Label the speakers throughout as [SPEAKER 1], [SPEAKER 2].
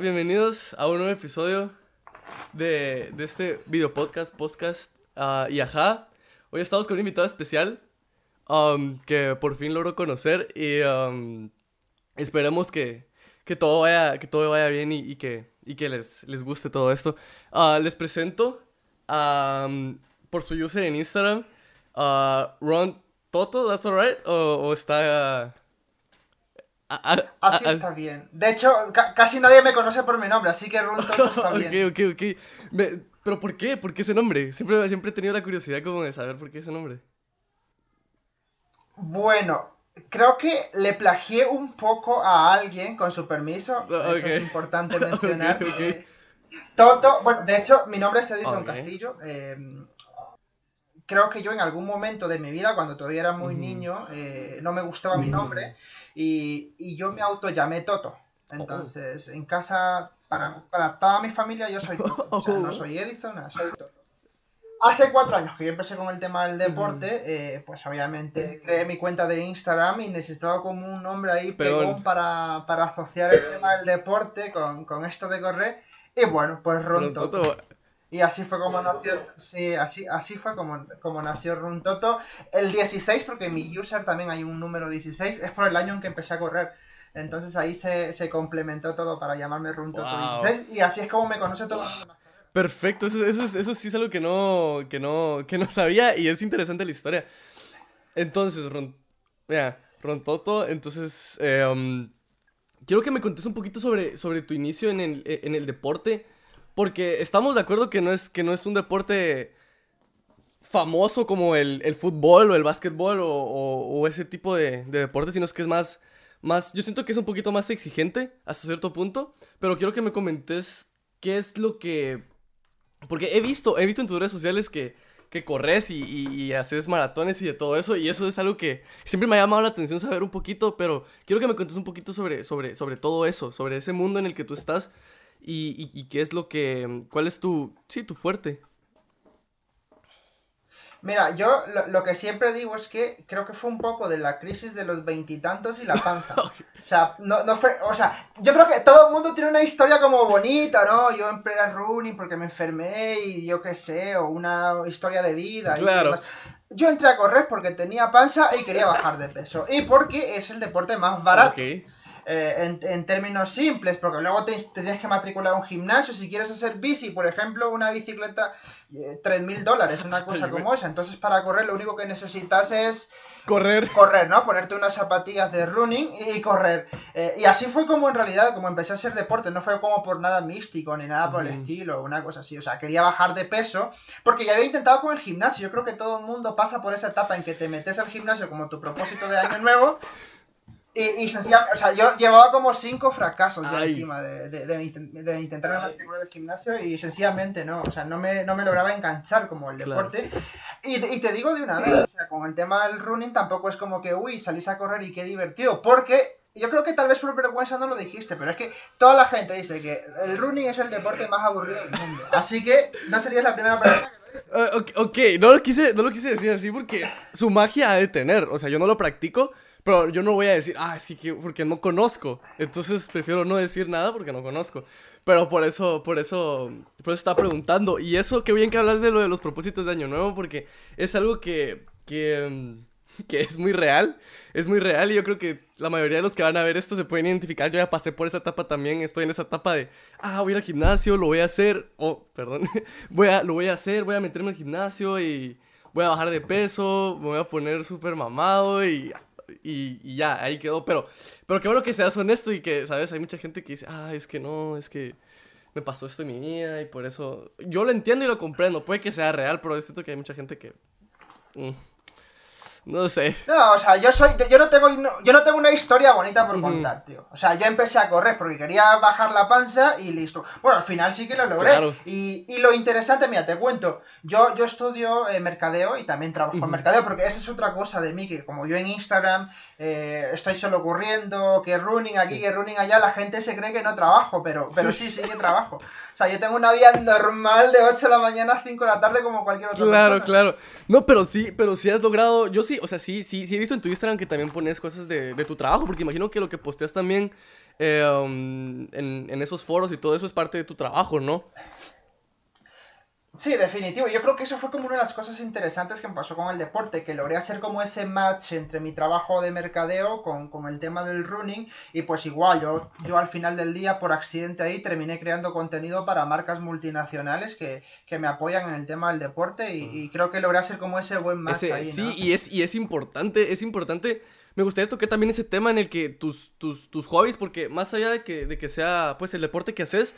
[SPEAKER 1] bienvenidos a un nuevo episodio de, de este video podcast, podcast ah, y ajá. Hoy estamos con un invitado especial um, que por fin logro conocer y um, esperemos que, que, todo vaya, que todo vaya bien y, que, y que les, les guste todo esto. Ah, les presento um, por su user en Instagram, ah, Ron Toto, ¿that's alright? O, o está... ah, ah,
[SPEAKER 2] Así
[SPEAKER 1] ah,
[SPEAKER 2] está bien. De hecho, ca- casi nadie me conoce por mi nombre, así que Run Toto está bien.
[SPEAKER 1] Ok, ok, ok. Me- ¿Pero por qué? ¿Por qué ese nombre? Siempre, siempre he tenido la curiosidad como de saber por qué ese nombre.
[SPEAKER 2] Bueno, creo que le plagié un poco a alguien con su permiso. Eso
[SPEAKER 1] Ok.
[SPEAKER 2] es importante mencionar.
[SPEAKER 1] Ok, ok.
[SPEAKER 2] Eh, Toto, bueno, de hecho, mi nombre es Edison
[SPEAKER 1] Ok.
[SPEAKER 2] Castillo. eh, creo que yo en algún momento de mi vida, cuando todavía era muy niño, eh, no me gustaba mi nombre y, y yo me auto llamé Toto. Entonces, en casa, para, para toda mi familia, yo soy Toto. O sea, no soy Edison, soy Toto. Hace cuatro años que yo empecé con el tema del deporte, eh, pues obviamente creé mi cuenta de Instagram y necesitaba como un nombre ahí pegón para, para asociar el tema del deporte con, con esto de correr. Y bueno, pues Ron Toto.
[SPEAKER 1] Toto,
[SPEAKER 2] Y así fue como nació, sí, así, así fue como, como nació Run Toto. El 16, porque mi user también hay un número 16, es por el año en que empecé a correr. Entonces ahí se, se complementó todo para llamarme Run Toto
[SPEAKER 1] Wow.
[SPEAKER 2] 16 y así es como me conoce todo el mundo.
[SPEAKER 1] Perfecto, eso, eso, es- eso sí es algo que no, que, no, que no sabía y es interesante la historia. Entonces, Ron, entonces, eh, um, quiero que me contes un poquito sobre, sobre tu inicio en el, en el deporte, porque estamos de acuerdo que no es, que no es un deporte famoso como el, el fútbol o el básquetbol o, ese tipo de, de deportes, sino es que es más, más, yo siento que es un poquito más exigente hasta cierto punto, pero quiero que me comentes qué es lo que porque he visto, he visto en tus redes sociales que, que corres y, y- y haces maratones y de todo eso, y eso es algo que siempre me ha llamado la atención saber un poquito, pero quiero que me cuentes un poquito sobre, sobre, sobre todo eso, sobre ese mundo en el que tú estás y, y- y qué es lo que, cuál es tu, sí, tu fuerte.
[SPEAKER 2] Mira, yo lo, lo que siempre digo es que creo que fue un poco de la crisis de los veintitantos y, la panza. O sea, no, no fue, o sea, yo creo que todo el mundo tiene una historia como bonita, ¿no? Yo empecé a running porque me enfermé y yo qué sé, o una historia de vida. y
[SPEAKER 1] Claro.
[SPEAKER 2] demás. Yo entré a correr porque tenía panza y quería bajar de peso. Y porque es el deporte más barato.
[SPEAKER 1] Ok.
[SPEAKER 2] Eh, en, en términos simples, porque luego te, te tienes que matricular a un gimnasio. Si quieres hacer bici, por ejemplo, una bicicleta, eh, 3.000 dólares, una cosa como esa. Entonces, para correr, lo único que necesitas es
[SPEAKER 1] Correr.
[SPEAKER 2] correr, ¿no? Ponerte unas zapatillas de running y correr. Eh, y así fue como en realidad, como empecé a hacer deporte, no fue como por nada místico ni nada por el estilo, una cosa así. O sea, quería bajar de peso, porque ya había intentado con el gimnasio. Yo creo que todo el mundo pasa por esa etapa en que te metes al gimnasio como tu propósito de año nuevo. Y, y sencillamente, o sea, yo llevaba como cinco fracasos ya encima de, de, de de intentar matricular al gimnasio y sencillamente no, o sea, no me, no me lograba enganchar como el
[SPEAKER 1] Claro.
[SPEAKER 2] deporte. Y, y te digo de una vez, o sea, con el tema del running tampoco es como que, uy, salís a correr y qué divertido, porque yo creo que tal vez por vergüenza no lo dijiste, pero es que toda la gente dice que el running es el deporte más aburrido del mundo. Así que no serías la primera persona que.
[SPEAKER 1] Ah, ok, ok, no lo, quise, no lo quise decir así porque su magia ha de tener. O sea, yo no lo practico, pero yo no voy a decir, ah, es que, que- porque no conozco. Entonces prefiero no decir nada porque no conozco. Pero por eso, por eso, por eso estaba preguntando. Y eso, qué bien que hablas de lo de los propósitos de Año Nuevo porque es algo que, que, mm, que es muy real. Es muy real y yo creo que la mayoría de los que van a ver esto se pueden identificar. Yo ya pasé por esa etapa también. Estoy en esa etapa de, ah, voy al gimnasio, lo voy a hacer. Oh, perdón. voy a, lo voy a hacer, voy a meterme al gimnasio y voy a bajar de peso, me voy a poner súper mamado y, y, y ya, ahí quedó. Pero, pero qué bueno que seas honesto y que, ¿sabes? Hay mucha gente que dice, ah, es que no, es que me pasó esto en mi vida y por eso... Yo lo entiendo y lo comprendo. Puede que sea real, pero siento que hay mucha gente que... mm, no sé.
[SPEAKER 2] No, o sea, yo soy, yo no tengo, yo no tengo una historia bonita por contar, tío. O sea, yo empecé a correr porque quería bajar la panza y listo. Bueno, al final sí que lo logré.
[SPEAKER 1] Claro.
[SPEAKER 2] Y, y lo interesante, mira, te cuento. Yo, yo estudio eh, mercadeo y también trabajo en mercadeo porque esa es otra cosa de mí que como yo en Instagram eh, estoy solo corriendo, que running aquí,
[SPEAKER 1] Sí.
[SPEAKER 2] que running allá, la gente se cree que no trabajo, pero, pero sí, sí que trabajo. O sea, yo tengo una vida normal de 8 de la mañana a 5 de la tarde como cualquier otra
[SPEAKER 1] Claro,
[SPEAKER 2] persona.
[SPEAKER 1] claro. No, pero sí, pero sí has logrado. Yo sí, o sea, sí, sí, sí he visto en tu Instagram que también pones cosas de, de tu trabajo, porque imagino que lo que posteas también eh, um, en, en esos foros y todo eso es parte de tu trabajo, ¿no?
[SPEAKER 2] Sí, definitivo. Yo creo que eso fue como una de las cosas interesantes que me pasó con el deporte, que logré hacer como ese match entre mi trabajo de mercadeo con, con el tema del running y pues igual, yo, yo al final del día por accidente ahí terminé creando contenido para marcas multinacionales que, que me apoyan en el tema del deporte y, y creo que logré hacer como ese buen match
[SPEAKER 1] Ese-
[SPEAKER 2] ahí,
[SPEAKER 1] sí, y es, y es importante, es importante. Me gustaría tocar también ese tema en el que tus, tus, tus hobbies, porque más allá de que, de que sea pues el deporte que haces,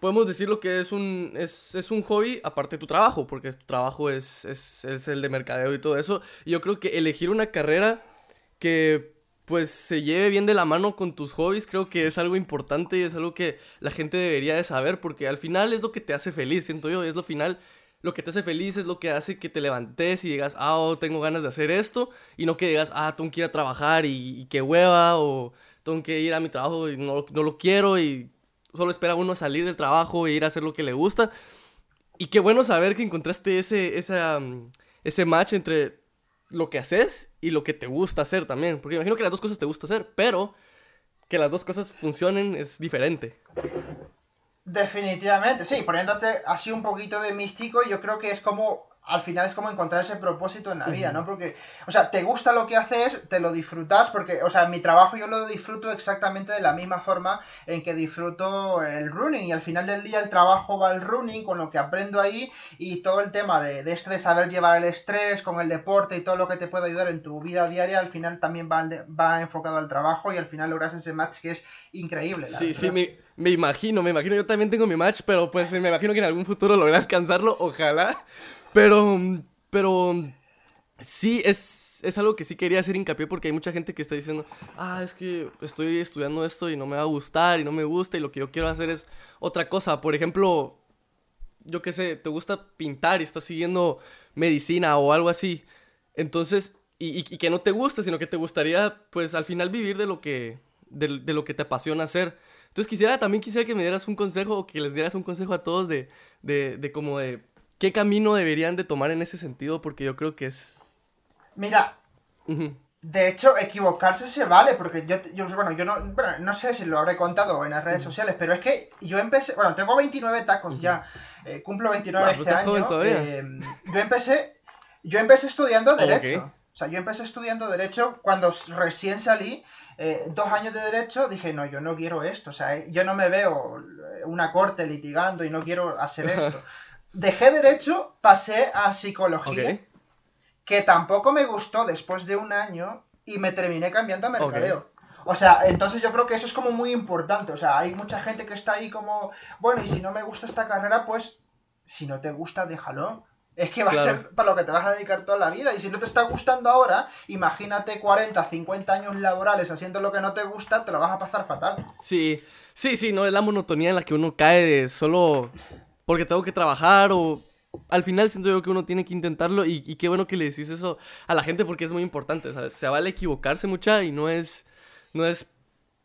[SPEAKER 1] podemos decir lo que es un, es, es un hobby aparte de tu trabajo, porque tu trabajo es, es, es el de mercadeo y todo eso. Y yo creo que elegir una carrera que pues se lleve bien de la mano con tus hobbies, creo que es algo importante y es algo que la gente debería de saber, porque al final es lo que te hace feliz, siento yo, es lo final, lo que te hace feliz es lo que hace que te levantes y digas, ah, oh, tengo ganas de hacer esto, y no que digas, ah, tengo que ir a trabajar y, y qué hueva, o tengo que ir a mi trabajo y no, no lo quiero y solo espera uno salir del trabajo e ir a hacer lo que le gusta. Y qué bueno saber que encontraste ese, mm, ese match entre lo que haces y lo que te gusta hacer también. Porque imagino que las dos cosas te gusta hacer, pero que las dos cosas funcionen es diferente.
[SPEAKER 2] Definitivamente, sí, poniéndote así un poquito de místico, yo creo que es como, al final es como encontrar ese propósito en la vida, ¿no? Porque, o sea, te gusta lo que haces, te lo disfrutas, porque, o sea, mi trabajo yo lo disfruto exactamente de la misma forma en que disfruto el running, y al final del día el trabajo va al running, con lo que aprendo ahí, y todo el tema de, de este de saber llevar el estrés con el deporte y todo lo que te puede ayudar en tu vida diaria, al final también va, de- va enfocado al trabajo, y al final logras ese match que es increíble. la
[SPEAKER 1] Sí, sí, me, me imagino, me imagino. Yo también tengo mi match, pero pues me imagino que en algún futuro logré alcanzarlo, ojalá. Pero, pero sí, es, es algo que sí quería hacer hincapié porque hay mucha gente que está diciendo, ah, es que estoy estudiando esto y no me va a gustar y no me gusta y lo que yo quiero hacer es otra cosa. Por ejemplo, yo qué sé, te gusta pintar y estás siguiendo medicina o algo así. Entonces, y, que no te gusta, sino que te gustaría, pues al final vivir de lo que, de, de lo que te apasiona hacer. Entonces quisiera, también quisiera que me dieras un consejo o que les dieras un consejo a todos de, de, de como de qué camino deberían de tomar en ese sentido, porque yo creo que es...
[SPEAKER 2] Mira,
[SPEAKER 1] Ujú.
[SPEAKER 2] De hecho, equivocarse se vale, porque yo, yo bueno, yo no, bueno, no sé si lo habré contado en las redes sociales, pero es que yo empecé, bueno, tengo 29 tacos ya, eh, cumplo 29
[SPEAKER 1] Ah,
[SPEAKER 2] este
[SPEAKER 1] estás
[SPEAKER 2] año.
[SPEAKER 1] joven todavía.
[SPEAKER 2] eh, yo empecé, yo empecé estudiando
[SPEAKER 1] Ok.
[SPEAKER 2] derecho, o sea, yo empecé estudiando derecho cuando recién salí, eh, dos años de derecho, dije, no, yo no quiero esto, o sea, eh, yo no me veo eh, una corte litigando y no quiero hacer esto. Dejé derecho, pasé a psicología que tampoco me gustó después de un año y me terminé cambiando a mercadeo. O sea, entonces yo creo que eso es como muy importante. O sea, hay mucha gente que está ahí como, bueno, y si no me gusta esta carrera, pues si no te gusta, déjalo. Es que va
[SPEAKER 1] Claro.
[SPEAKER 2] a ser para lo que te vas a dedicar toda la vida. Y si no te está gustando ahora, imagínate 40, 50 años laborales haciendo lo que no te gusta, te lo vas a pasar fatal.
[SPEAKER 1] Sí, sí, sí, no es la monotonía en la que uno cae de solo porque tengo que trabajar o al final siento yo que uno tiene que intentarlo y, y qué bueno que le decís eso a la gente porque es muy importante, ¿sabes? Se vale equivocarse mucha y no es, no es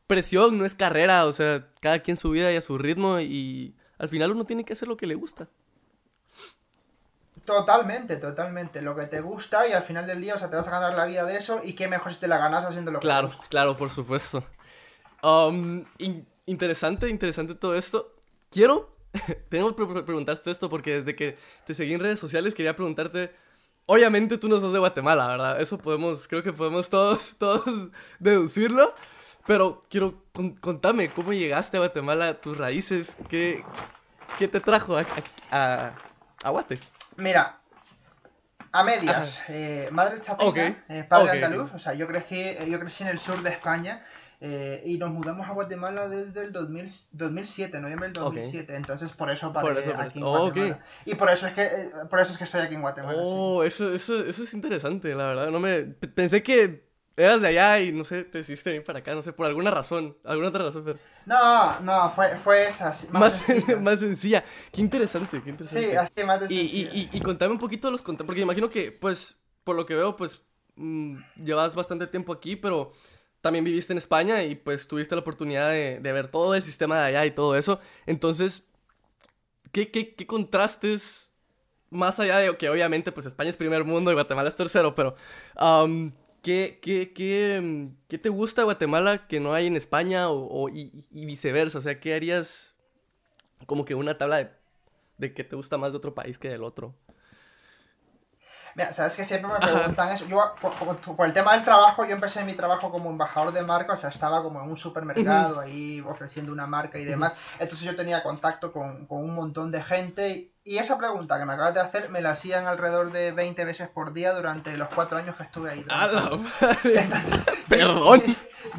[SPEAKER 1] presión, no es carrera, o sea, cada quien su vida y a su ritmo y al final uno tiene que hacer lo que le gusta.
[SPEAKER 2] Totalmente, totalmente. Lo que te gusta y al final del día, o sea, te vas a ganar la vida de eso y qué mejor si te la ganas haciendo lo que te
[SPEAKER 1] Claro,
[SPEAKER 2] gusta.
[SPEAKER 1] claro, por supuesto. Um, in- interesante, interesante todo esto. Quiero, tengo que pre- preguntarte esto porque desde que te seguí en redes sociales quería preguntarte, obviamente tú no sos de Guatemala, ¿verdad? Eso podemos, creo que podemos todos, todos deducirlo. Pero quiero, con- contame, ¿cómo llegaste a Guatemala? ¿Tus raíces? ¿Qué, qué te trajo a, a, a- Guate?
[SPEAKER 2] Mira, a medias. eh, madre chateña,
[SPEAKER 1] Ok,
[SPEAKER 2] eh, padre
[SPEAKER 1] ok,
[SPEAKER 2] andaluz. O sea, yo crecí, yo crecí en el sur de España eh, y nos mudamos a Guatemala desde el 2000 2007, noviembre del
[SPEAKER 1] Ok.
[SPEAKER 2] 2007. Entonces, por eso paré
[SPEAKER 1] Por eso, por
[SPEAKER 2] aquí en.
[SPEAKER 1] Oh.
[SPEAKER 2] Guatemala. Y por eso es que, eh, por eso es que estoy aquí en Guatemala. sí.
[SPEAKER 1] Oh, eso, eso, eso es interesante, la verdad. No me pensé que eras de allá y no sé, te decidiste venir para acá, no sé, por alguna razón, alguna otra razón, pero
[SPEAKER 2] No, no, fue, fue esa. sí, Más,
[SPEAKER 1] más,
[SPEAKER 2] sencillo.
[SPEAKER 1] más sencilla. Qué interesante, qué interesante.
[SPEAKER 2] Sí, así más de
[SPEAKER 1] y, y,
[SPEAKER 2] sencillo.
[SPEAKER 1] y, y contame un poquito de los contra porque imagino que, pues, por lo que veo, pues, mm, llevas bastante tiempo aquí, pero también viviste en España y pues tuviste la oportunidad de, ver todo el sistema de allá y todo eso. Entonces, ¿qué, contrastes, más allá de que obviamente, pues, España es primer mundo y Guatemala es tercero, pero, ¿qué, te gusta Guatemala que no hay en España o, y viceversa? O sea, ¿qué harías como que una tabla de, de qué te gusta más de otro país que del otro?
[SPEAKER 2] Mira, sabes que siempre me preguntan eso. Yo, por, por- por el tema del trabajo, yo empecé mi trabajo como embajador de marca, o sea, estaba como en un supermercado ahí ofreciendo una marca y demás. Entonces yo tenía contacto con, con un montón de gente. Y esa pregunta que me acabas de hacer me la hacían alrededor de 20 veces por día durante los cuatro años que estuve ahí. Entonces,
[SPEAKER 1] Perdón.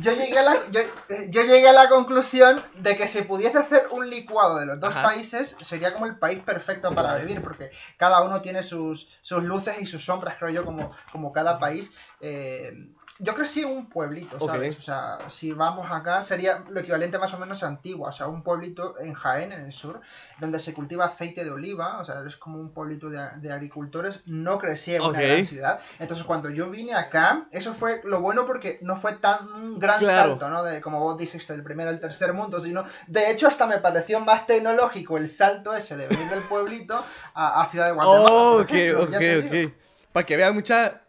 [SPEAKER 2] Yo llegué, a la, yo, eh, yo llegué a la conclusión de que si pudiese hacer un licuado de los dos
[SPEAKER 1] Ajá.
[SPEAKER 2] países, sería como el país perfecto para vivir, porque cada uno tiene sus, sus luces y sus sombras, creo yo, como, como cada país. Eh, yo crecí en un pueblito, ¿sabes? O sea, si vamos acá, sería lo equivalente más o menos a Antigua, o sea, un pueblito en Jaén, en el sur, donde se cultiva aceite de oliva, o sea, es como un pueblito de, de agricultores. No crecí en una
[SPEAKER 1] Ok.
[SPEAKER 2] gran ciudad. Entonces, cuando yo vine acá, eso fue lo bueno porque no fue tan gran
[SPEAKER 1] Claro.
[SPEAKER 2] salto, ¿no? De, como vos dijiste, del primero al tercer mundo, sino, de hecho, hasta me pareció más tecnológico el salto ese de venir del pueblito a, a Ciudad de Guatemala.
[SPEAKER 1] Oh, ok,
[SPEAKER 2] ejemplo,
[SPEAKER 1] ok, ok. Para que vean mucha...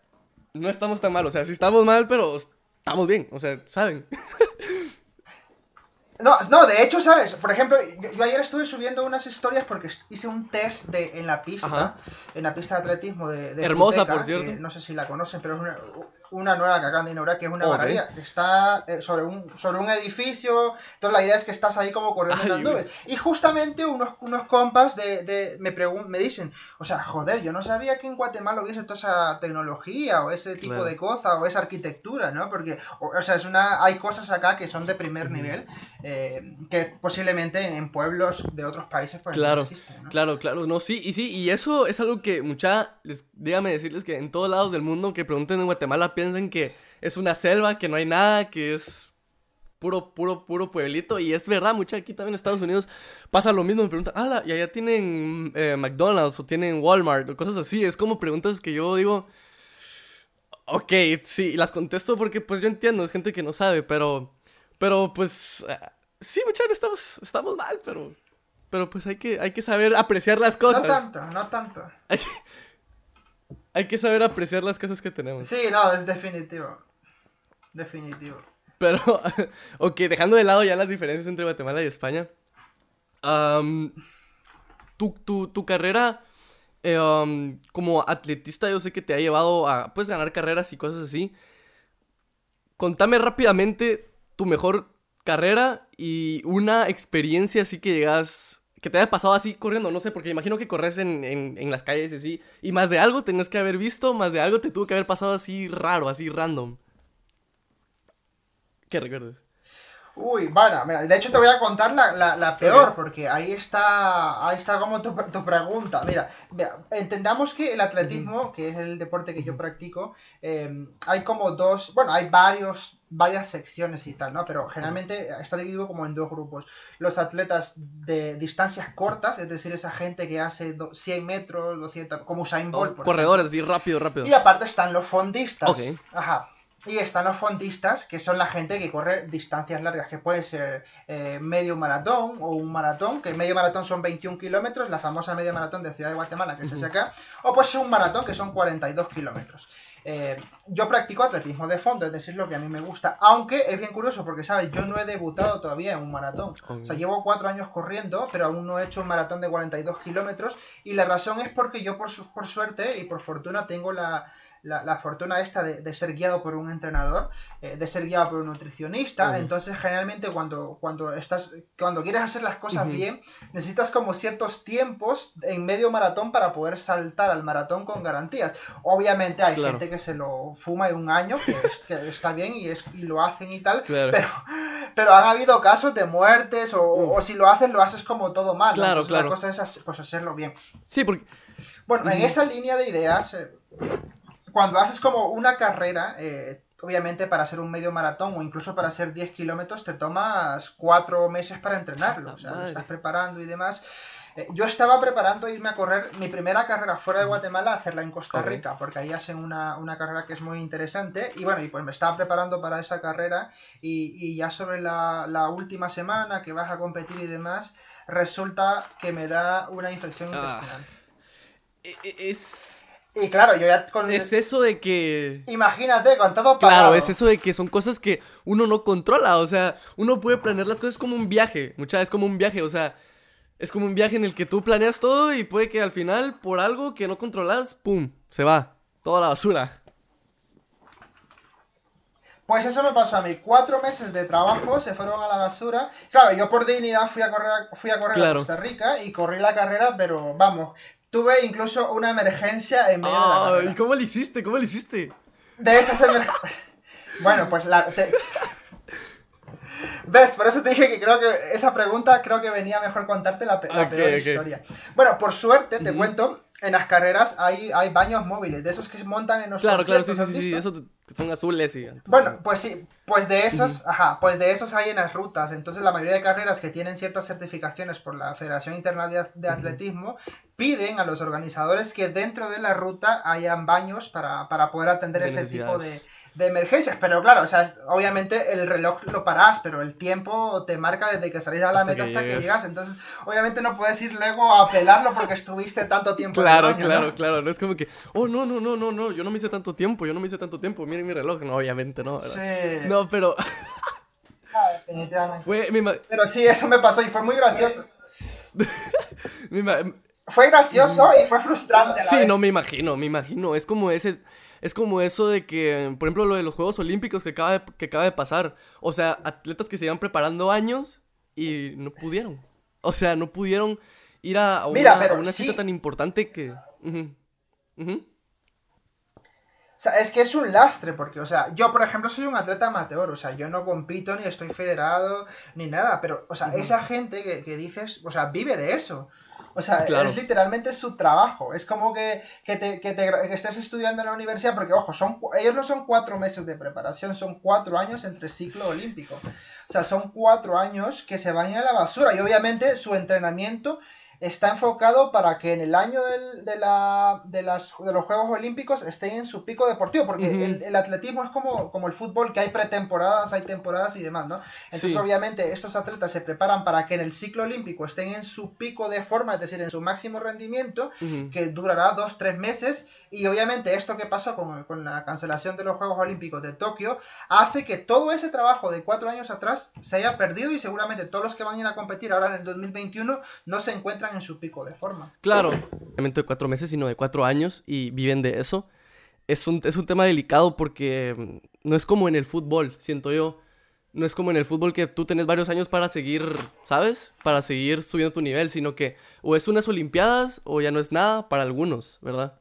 [SPEAKER 1] No estamos tan mal, o sea, sí estamos mal, pero estamos bien, o sea, ¿saben?
[SPEAKER 2] No, no, de hecho, ¿sabes? Por ejemplo, yo, yo ayer estuve subiendo unas historias porque hice un test de, en la pista,
[SPEAKER 1] Ajá.
[SPEAKER 2] en la pista de atletismo de, de
[SPEAKER 1] Hermosa,
[SPEAKER 2] Futeca,
[SPEAKER 1] por cierto.
[SPEAKER 2] no sé si la conocen, pero es una, una nueva que acaban de inaugurar, que es una maravilla. que Está eh, sobre, un, sobre un edificio, entonces la idea es que estás ahí como corriendo en
[SPEAKER 1] Ay,
[SPEAKER 2] las nubes. Y justamente unos, unos compas de, de- me, pregun- me dicen, o sea, joder, yo no sabía que en Guatemala hubiese toda esa tecnología o ese tipo
[SPEAKER 1] Claro.
[SPEAKER 2] de cosa o esa arquitectura, ¿no? Porque, o, o sea, es una, hay cosas acá que son de primer nivel eh, que posiblemente en pueblos de otros países pues
[SPEAKER 1] Claro,
[SPEAKER 2] no existen, ¿no?
[SPEAKER 1] Claro, claro, no, sí, y sí, y eso es algo que mucha, les, dígame decirles que en todos lados del mundo que pregunten en Guatemala piensan que es una selva, que no hay nada, que es puro, puro, puro pueblito, y es verdad, mucha aquí también en Estados Unidos pasa lo mismo, me preguntan, ah, y allá tienen eh, McDonald's o tienen Walmart o cosas así, es como preguntas que yo digo, ok, sí, las contesto porque pues yo entiendo, es gente que no sabe, pero, pero pues, sí, muchachos, estamos, estamos mal, pero... Pero pues hay que, hay que saber apreciar las
[SPEAKER 2] No
[SPEAKER 1] cosas.
[SPEAKER 2] tanto, no tanto.
[SPEAKER 1] Hay que, hay que saber apreciar las cosas que tenemos.
[SPEAKER 2] Sí, no, es definitivo. Definitivo.
[SPEAKER 1] Pero, ok, dejando de lado ya las diferencias entre Guatemala y España. tu, tu, tu carrera eh, como atletista, yo sé que te ha llevado a pues, ganar carreras y cosas así. Contame rápidamente tu mejor carrera y una experiencia así que llegas, que te haya pasado así corriendo, no sé, porque imagino que corres en, en, las calles y así, y más de algo tenías que haber visto, más de algo te tuvo que haber pasado así raro, así random. ¿Qué recuerdas?
[SPEAKER 2] Uy, bueno, mira, de hecho te voy a contar la, la, la peor, porque ahí está, ahí está como tu, tu pregunta. Mira, mira, entendamos que el atletismo, que es el deporte que yo practico, eh, hay como dos, bueno, hay varios, varias secciones y tal, ¿no? Pero generalmente está dividido como en dos grupos. Los atletas de distancias cortas, es decir, esa gente que hace do- 100 metros, 200, como Usain Bolt, por
[SPEAKER 1] corredores, así rápido, rápido.
[SPEAKER 2] y aparte están los fondistas.
[SPEAKER 1] Ok.
[SPEAKER 2] Ajá. Y están los fondistas, que son la gente que corre distancias largas, que puede ser eh, medio maratón o un maratón, que el medio maratón son 21 kilómetros, la famosa media maratón de Ciudad de Guatemala, que se
[SPEAKER 1] Ujú.
[SPEAKER 2] hace acá, o puede ser un maratón, que son 42 kilómetros. Eh, yo practico atletismo de fondo, es decir, lo que a mí me gusta, aunque es bien curioso porque, ¿sabes? Yo no he debutado todavía en un maratón. O sea, llevo cuatro años corriendo, pero aún no he hecho un maratón de 42 kilómetros. Y la razón es porque yo, por, su- por suerte y por fortuna, tengo la, la, la fortuna esta de, de ser guiado por un entrenador, eh, de ser guiado por un nutricionista. Entonces, generalmente, cuando, cuando, estás, cuando quieres hacer las cosas bien, necesitas como ciertos tiempos en medio maratón para poder saltar al maratón con garantías. Obviamente, hay
[SPEAKER 1] Claro.
[SPEAKER 2] gente que se lo fuma en un año, que, es- que está bien y, es, y lo hacen y tal.
[SPEAKER 1] Claro.
[SPEAKER 2] Pero, pero han habido casos de muertes o, si lo haces, lo haces como todo mal.
[SPEAKER 1] Claro,
[SPEAKER 2] Entonces,
[SPEAKER 1] claro.
[SPEAKER 2] La cosa es pues, hacerlo bien.
[SPEAKER 1] Sí, porque...
[SPEAKER 2] Bueno, en esa línea de ideas, eh, cuando haces como una carrera, eh, obviamente para hacer un medio maratón o incluso para hacer 10 kilómetros, te tomas cuatro meses para entrenarlo. O sea, lo estás preparando y demás. Eh, Yo estaba preparando irme a correr mi primera carrera fuera de Guatemala, hacerla en Costa. Rica, porque ahí hacen una, una carrera que es muy interesante. Y bueno, y pues me estaba preparando para esa carrera y, y ya sobre la, la última semana que vas a competir y demás, resulta que me da una infección
[SPEAKER 1] Ah.
[SPEAKER 2] intestinal.
[SPEAKER 1] e- e- Es...
[SPEAKER 2] Y claro, yo ya con...
[SPEAKER 1] Es eso de que...
[SPEAKER 2] Imagínate, con todo
[SPEAKER 1] pagado. Claro, es eso de que son cosas que uno no controla, o sea, uno puede planear las cosas como un viaje, muchas veces como un viaje, o sea, es como un viaje en el que tú planeas todo y puede que al final, por algo que no controlas, ¡pum!, se va, toda la basura.
[SPEAKER 2] Pues eso me pasó a mí. Cuatro meses de trabajo se fueron a la basura. Claro, yo por dignidad fui a correr, fui a, correr a Costa Rica y corrí la carrera, pero vamos, tuve incluso una emergencia en medio de la.
[SPEAKER 1] ¿Y cómo le hiciste? ¿Cómo le hiciste?
[SPEAKER 2] De esas emergencias... bueno, pues la... ¿Ves? Por eso te dije que creo que esa pregunta creo que venía mejor contarte la, peor historia. Bueno, por suerte, te cuento, en las carreras hay, hay baños móviles, de esos que se montan en los
[SPEAKER 1] Claro, claro, sí, sí, sí, esos son azules y...
[SPEAKER 2] Bueno, pues sí, pues de esos, ajá, pues de esos hay en las rutas. Entonces la mayoría de carreras que tienen ciertas certificaciones por la Federación Internacional de Atletismo piden a los organizadores que dentro de la ruta hayan baños para, para poder atender ese tipo de de emergencias, pero claro, o sea, obviamente el reloj lo parás, pero el tiempo te marca desde que salís a la meta hasta que llegas, entonces obviamente no puedes ir luego a pelarlo porque estuviste tanto tiempo.
[SPEAKER 1] Claro, el claro, claro, no es como que, oh, no, no, no, no, no, yo no me hice tanto tiempo, yo no me hice tanto tiempo, miren mi reloj, no, obviamente no. Sí. No, pero...
[SPEAKER 2] Ah, definitivamente. Fue, Pero sí, eso me pasó y fue muy gracioso. Fue gracioso y fue frustrante.
[SPEAKER 1] sí, no me imagino, me imagino. Es como ese, es como eso de que, por ejemplo, lo de los Juegos Olímpicos que acaba de, que acaba de pasar. O sea, atletas que se iban preparando años y no pudieron. O sea, no pudieron ir a, una, cita tan importante que...
[SPEAKER 2] O sea, es que es un lastre, porque, o sea, yo, por ejemplo, soy un atleta amateur, o sea, yo no compito, ni estoy federado, ni nada, pero, o sea, esa gente que, que, dices, o sea, vive de eso. O sea, es literalmente su trabajo. Es como que, te, estés estudiando en la universidad, porque ojo, son, ellos no son cuatro meses de preparación, son cuatro años entre ciclo olímpico. O sea, son cuatro años que se van a la basura. Y obviamente su entrenamiento está enfocado para que en el año de, la, de, las, de los Juegos Olímpicos estén en su pico deportivo, porque el, atletismo es como, como el fútbol, que hay pretemporadas, hay temporadas y demás, ¿no? Entonces, obviamente, estos atletas se preparan para que en el ciclo olímpico estén en su pico de forma, es decir, en su máximo rendimiento, que durará dos, tres meses, y obviamente esto que pasó con, con, la cancelación de los Juegos Olímpicos de Tokio hace que todo ese trabajo de cuatro años atrás se haya perdido y seguramente todos los que van a ir a competir ahora en el 2021 no se encuentran en su pico de forma.
[SPEAKER 1] Claro, de cuatro meses, sino de cuatro años y viven de eso. Es un, es un tema delicado porque mm, no es como en el fútbol, siento yo. No es como en el fútbol que tú tenés varios años para seguir, ¿sabes? Para seguir subiendo tu nivel, sino que o es unas Olimpiadas o ya no es nada para algunos, ¿verdad?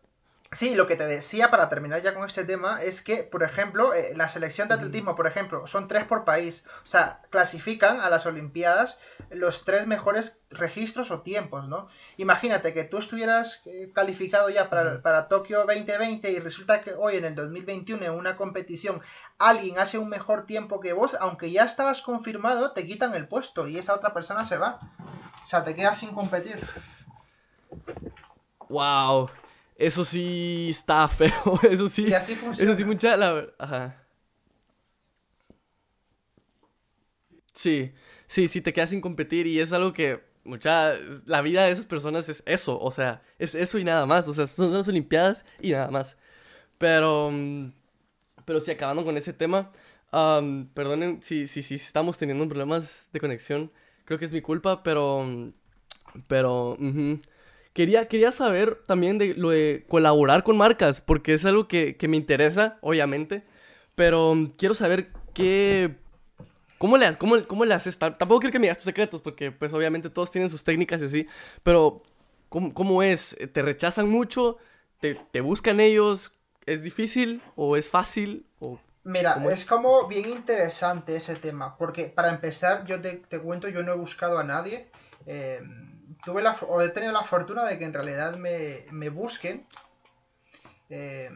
[SPEAKER 2] Sí, lo que te decía para terminar ya con este tema es que, por ejemplo, eh, la selección de atletismo, por ejemplo, son tres por país. O sea, clasifican a las Olimpiadas los tres mejores registros o tiempos, ¿no? Imagínate que tú estuvieras eh, calificado ya para, para, Tokio 2020 y resulta que hoy en el 2021 en una competición alguien hace un mejor tiempo que vos, aunque ya estabas confirmado, te quitan el puesto y esa otra persona se va. O sea, te quedas sin competir.
[SPEAKER 1] Wow. Eso sí está feo. Eso sí.
[SPEAKER 2] Y así funciona.
[SPEAKER 1] Eso sí, mucha. La, ajá. Sí, sí, sí, te quedas sin competir y es algo que mucha. La vida de esas personas es eso, o sea, es eso y nada más. O sea, son las Olimpiadas y nada más. Pero. Mm, pero sí, acabando con ese tema. perdonen si, si, si estamos teniendo problemas de conexión. Creo que es mi culpa, pero. Pero. Quería, quería saber también de lo de colaborar con marcas, porque es algo que, me interesa, obviamente. Pero mm, quiero saber qué. ¿Cómo le, cómo, cómo le haces? Tampoco quiero que me digas tus secretos, porque pues obviamente todos tienen sus técnicas y así. Pero, ¿cómo, es? ¿Te rechazan mucho? ¿Te, buscan ellos? ¿Es difícil o es fácil? O
[SPEAKER 2] Mira, es? como bien interesante ese tema, porque para empezar, yo te, te cuento, yo no he buscado a nadie. Eh, tuve la, o he tenido la fortuna de que en realidad me, busquen. Eh,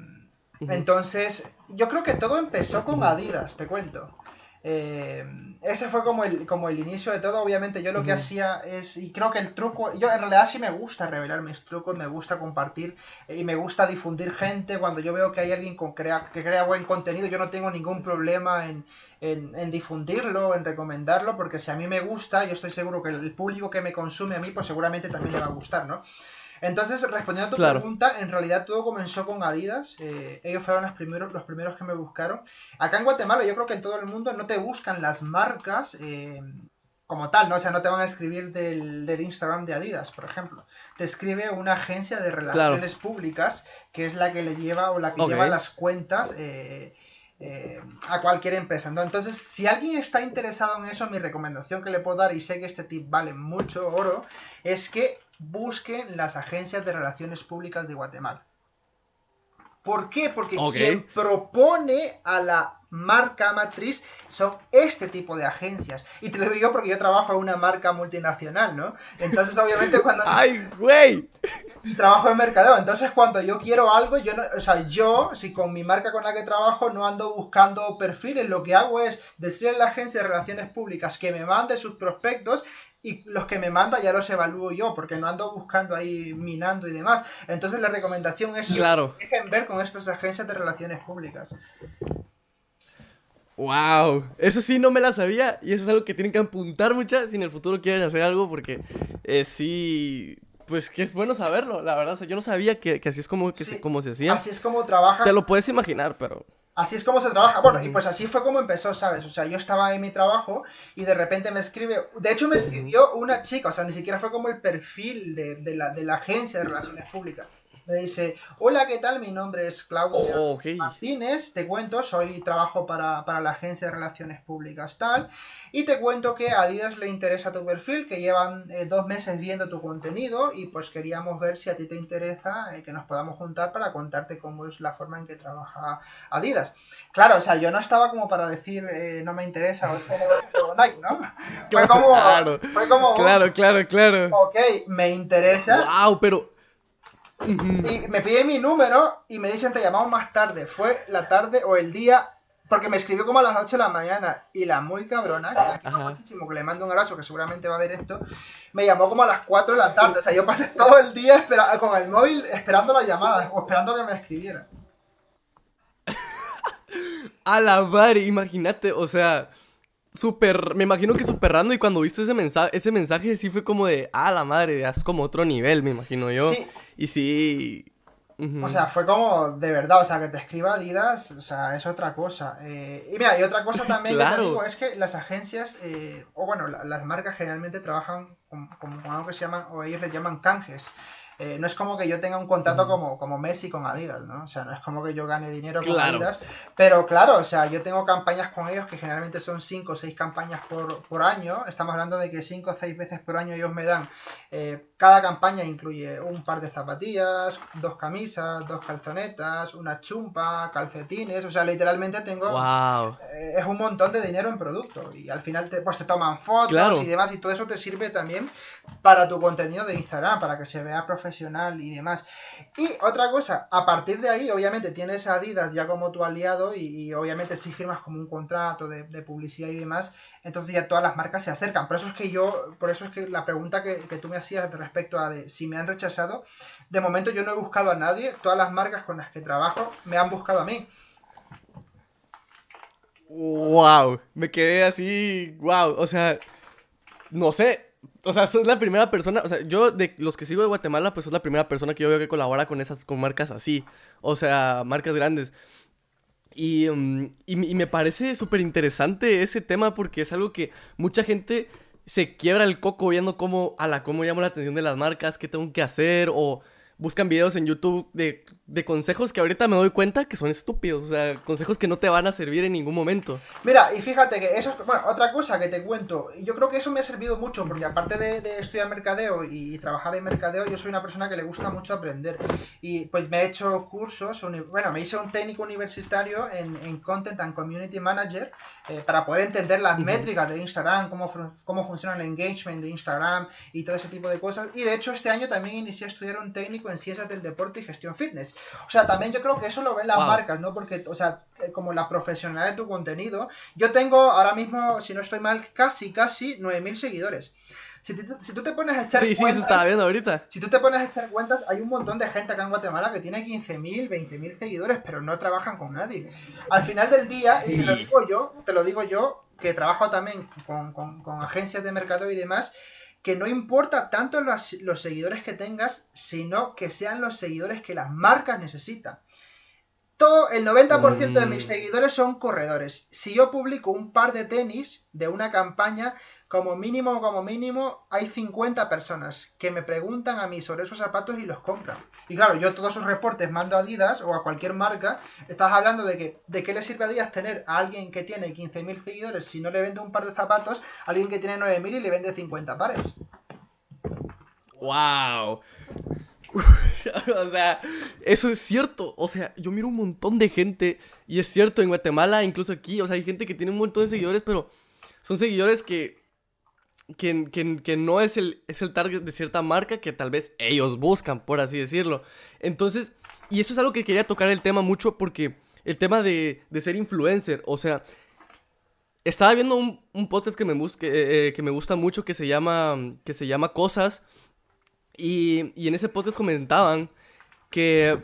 [SPEAKER 2] entonces, yo creo que todo empezó con Adidas, te cuento. Eh, ese fue como el, como el inicio de todo. Obviamente, yo lo que hacía es, y creo que el truco, yo en realidad sí me gusta revelar mis trucos, me gusta compartir y me gusta difundir gente. Cuando yo veo que hay alguien con crea, que crea buen contenido, yo no tengo ningún problema en, en, difundirlo, en recomendarlo, porque si a mí me gusta, yo estoy seguro que el público que me consume a mí, pues seguramente también le va a gustar, ¿no? Entonces, respondiendo a tu pregunta, en realidad todo comenzó con Adidas. Eh, ellos fueron los primeros, los primeros que me buscaron. Acá en Guatemala, yo creo que en todo el mundo no te buscan las marcas eh, como tal, ¿no? O sea, no te van a escribir del, Instagram de Adidas, por ejemplo. Te escribe una agencia de relaciones públicas, que es la que le lleva o la que lleva las cuentas. Eh, a cualquier empresa. ¿no? Entonces, si alguien está interesado en eso, mi recomendación que le puedo dar, y sé que este tip vale mucho oro, es que busquen las agencias de relaciones públicas de Guatemala. ¿Por qué? Porque quien propone a la marca matriz son este tipo de agencias. Y te lo digo porque yo trabajo en una marca multinacional, ¿no? Entonces, obviamente, cuando.
[SPEAKER 1] ¡Ay, güey!
[SPEAKER 2] Y trabajo en mercadeo. Entonces, cuando yo quiero algo, yo no. O sea, yo, si con mi marca con la que trabajo no ando buscando perfiles, lo que hago es decirle a la agencia de relaciones públicas que me mande sus prospectos y los que me manda ya los evalúo yo, porque no ando buscando ahí minando y demás. Entonces la recomendación es
[SPEAKER 1] claro.
[SPEAKER 2] dejen ver con estas agencias de relaciones públicas.
[SPEAKER 1] Wow, eso sí no me la sabía y eso es algo que tienen que apuntar muchas si en el futuro quieren hacer algo porque eh, sí, pues que es bueno saberlo, la verdad, o sea, yo no sabía que, así es como, que se, como se hacía.
[SPEAKER 2] Así es como trabaja.
[SPEAKER 1] Te lo puedes imaginar, pero...
[SPEAKER 2] Así es como se trabaja. Bueno, y pues así fue como empezó, ¿sabes? O sea, yo estaba en mi trabajo y de repente me escribe. De hecho, me escribió una chica, o sea, ni siquiera fue como el perfil de, de, la, de la agencia de relaciones públicas. Me dice, hola, ¿qué tal? Mi nombre es Claudia
[SPEAKER 1] oh,
[SPEAKER 2] Martínez, te cuento, soy trabajo para, la Agencia de Relaciones Públicas tal, y te cuento que a Adidas le interesa tu perfil, que llevan eh, dos meses viendo tu contenido y pues queríamos ver si a ti te interesa eh, que nos podamos juntar para contarte cómo es la forma en que trabaja Adidas. Claro, o sea, yo no estaba como para decir eh, no me interesa o es como Nike, ¿no? Fue como,
[SPEAKER 1] claro,
[SPEAKER 2] fue como,
[SPEAKER 1] claro, claro, claro.
[SPEAKER 2] Ok, me interesa.
[SPEAKER 1] Wow, pero
[SPEAKER 2] y me pide mi número y me dicen te llamamos más tarde. Fue la tarde o el día, porque me escribió como a las 8 de la mañana y la muy cabrona, que, muchísimo, que le mando un abrazo, que seguramente va a ver esto, me llamó como a las 4 de la tarde. O sea, yo pasé todo el día con el móvil esperando la llamada o esperando que me escribiera.
[SPEAKER 1] a la madre, imagínate, o sea, súper, me imagino que súper rando y cuando viste ese mensaje, ese mensaje sí fue como de, a la madre, es como otro nivel, me imagino yo. Sí. Y sí...
[SPEAKER 2] O sea, fue como de verdad, o sea, que te escriba Adidas, o sea, es otra cosa. Eh, y mira, y otra cosa también que te digo es que las agencias, eh, o bueno, las marcas generalmente trabajan con, con, algo que se llaman, o ellos le llaman canjes. Eh, no es como que yo tenga un contrato como, como Messi con Adidas, ¿no? O sea, no es como que yo gane dinero con Adidas. Pero claro, o sea, yo tengo campañas con ellos que generalmente son 5 o 6 campañas por, por, año. Estamos hablando de que 5 o 6 veces por año ellos me dan. Eh, cada campaña incluye un par de zapatillas, dos camisas, dos calzonetas, una chumpa, calcetines. O sea, literalmente tengo.
[SPEAKER 1] Wow.
[SPEAKER 2] Eh, es un montón de dinero en producto. Y al final te, pues te toman fotos y demás. Y todo eso te sirve también para tu contenido de Instagram, para que se vea profesional y demás. Y otra cosa, a partir de ahí, obviamente tienes a Adidas ya como tu aliado y, obviamente si firmas como un contrato de, publicidad y demás, entonces ya todas las marcas se acercan. Por eso es que yo, por eso es que la pregunta que, tú me hacías respecto a de si me han rechazado, de momento yo no he buscado a nadie, todas las marcas con las que trabajo me han buscado a mí.
[SPEAKER 1] Wow, me quedé así, wow, o sea, no sé, o sea, sos la primera persona, o sea, yo de los que sigo de Guatemala, pues sos la primera persona que yo veo que colabora con esas, con marcas así, o sea, marcas grandes. Y, mm, y, me parece súper interesante ese tema porque es algo que mucha gente se quiebra el coco viendo cómo, a la, cómo llamo la atención de las marcas, qué tengo que hacer, o buscan videos en YouTube de, de, consejos que ahorita me doy cuenta que son estúpidos, o sea, consejos que no te van a servir en ningún momento.
[SPEAKER 2] Mira, y fíjate que eso es, bueno, otra cosa que te cuento, y yo creo que eso me ha servido mucho, porque aparte de, estudiar mercadeo y, trabajar en mercadeo, yo soy una persona que le gusta mucho aprender, y pues me he hecho cursos, bueno, me hice un técnico universitario en, en Content and Community Manager, eh, para poder entender las métricas de Instagram, cómo, cómo funciona el engagement de Instagram y todo ese tipo de cosas, y de hecho este año también inicié a estudiar un técnico en ciencias del deporte y gestión fitness. O sea, también yo creo que eso lo ven las marcas, ¿no? Porque, o sea, eh, como la profesionalidad de tu contenido. Yo tengo ahora mismo, si no estoy mal, casi, casi 9.000 seguidores. Si, tú te pones a echar
[SPEAKER 1] sí,
[SPEAKER 2] cuentas. Sí,
[SPEAKER 1] eso estaba viendo ahorita.
[SPEAKER 2] Si tú te pones a echar cuentas, hay un montón de gente acá en Guatemala que tiene 15.000, 20.000 seguidores, pero no trabajan con nadie. Al final del día, y te lo digo yo, te lo digo yo, que trabajo también con, con, con agencias de mercado y demás, que no importa tanto los, los seguidores que tengas, sino que sean los seguidores que las marcas necesitan. Todo, el 90% de mis mm. seguidores son corredores. Si yo publico un par de tenis de una campaña, como mínimo, como mínimo, hay 50 personas que me preguntan a mí sobre esos zapatos y los compran. Y claro, yo todos esos reportes mando a Adidas o a cualquier marca. Estás hablando de que de qué le sirve a Adidas tener a alguien que tiene 15.000 seguidores si no le vende un par de zapatos, a alguien que tiene 9.000 y le vende 50 pares.
[SPEAKER 1] ¡Wow! o sea, eso es cierto. O sea, yo miro un montón de gente y es cierto, en Guatemala, incluso aquí, o sea, hay gente que tiene un montón de seguidores, pero son seguidores que que, no es el, es el target de cierta marca que tal vez ellos buscan, por así decirlo. Entonces, y eso es algo que quería tocar el tema mucho porque el tema de, ser influencer, o sea, estaba viendo un, podcast que me, que, eh, que me gusta mucho que se llama, que se llama Cosas y, y en ese podcast comentaban que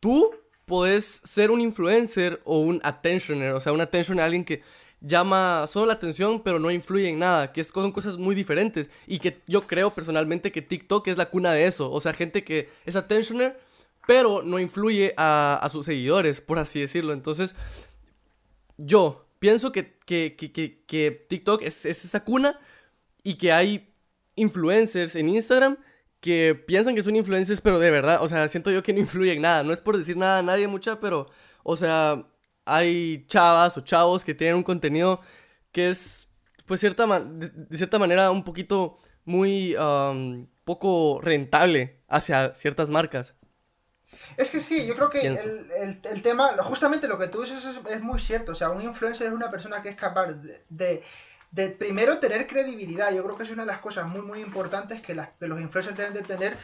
[SPEAKER 1] tú puedes ser un influencer o un attentioner, o sea, un attentioner, alguien que llama solo la atención, pero no influye en nada, que son cosas muy diferentes y que yo creo personalmente que TikTok es la cuna de eso, o sea, gente que es attentioner, pero no influye a, sus seguidores, por así decirlo. Entonces, yo pienso que, que, TikTok es, es esa cuna y que hay influencers en Instagram que piensan que son influencers, pero de verdad, o sea, siento yo que no influye en nada. No es por decir nada a nadie mucha, pero, o sea, hay chavas o chavos que tienen un contenido que es, pues, cierta de, cierta manera un poquito muy poco rentable hacia ciertas marcas.
[SPEAKER 2] Es que sí, yo creo que el, tema, justamente lo que tú dices es, muy cierto. O sea, un influencer es una persona que es capaz de, de, primero tener credibilidad. Yo creo que es una de las cosas muy, muy importantes que, que los influencers deben de tener.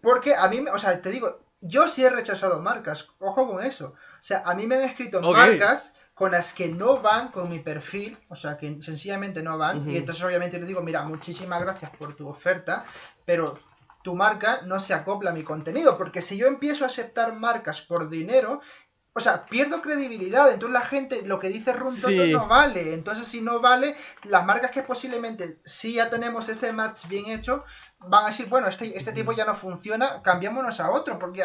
[SPEAKER 2] Porque a mí, o sea, te digo, yo sí he rechazado marcas, ojo con eso. O sea, a mí me han escrito marcas con las que no van con mi perfil, o sea, que sencillamente no van. Y entonces obviamente le digo, mira, muchísimas gracias por tu oferta, pero tu marca no se acopla a mi contenido, porque si yo empiezo a aceptar marcas por dinero, o sea, pierdo credibilidad. Entonces la gente, lo que dice Run no vale. Entonces, si no vale, las marcas que posiblemente sí ya tenemos ese match bien hecho, van a decir, bueno, este, este tipo ya no funciona, cambiémonos a otro, porque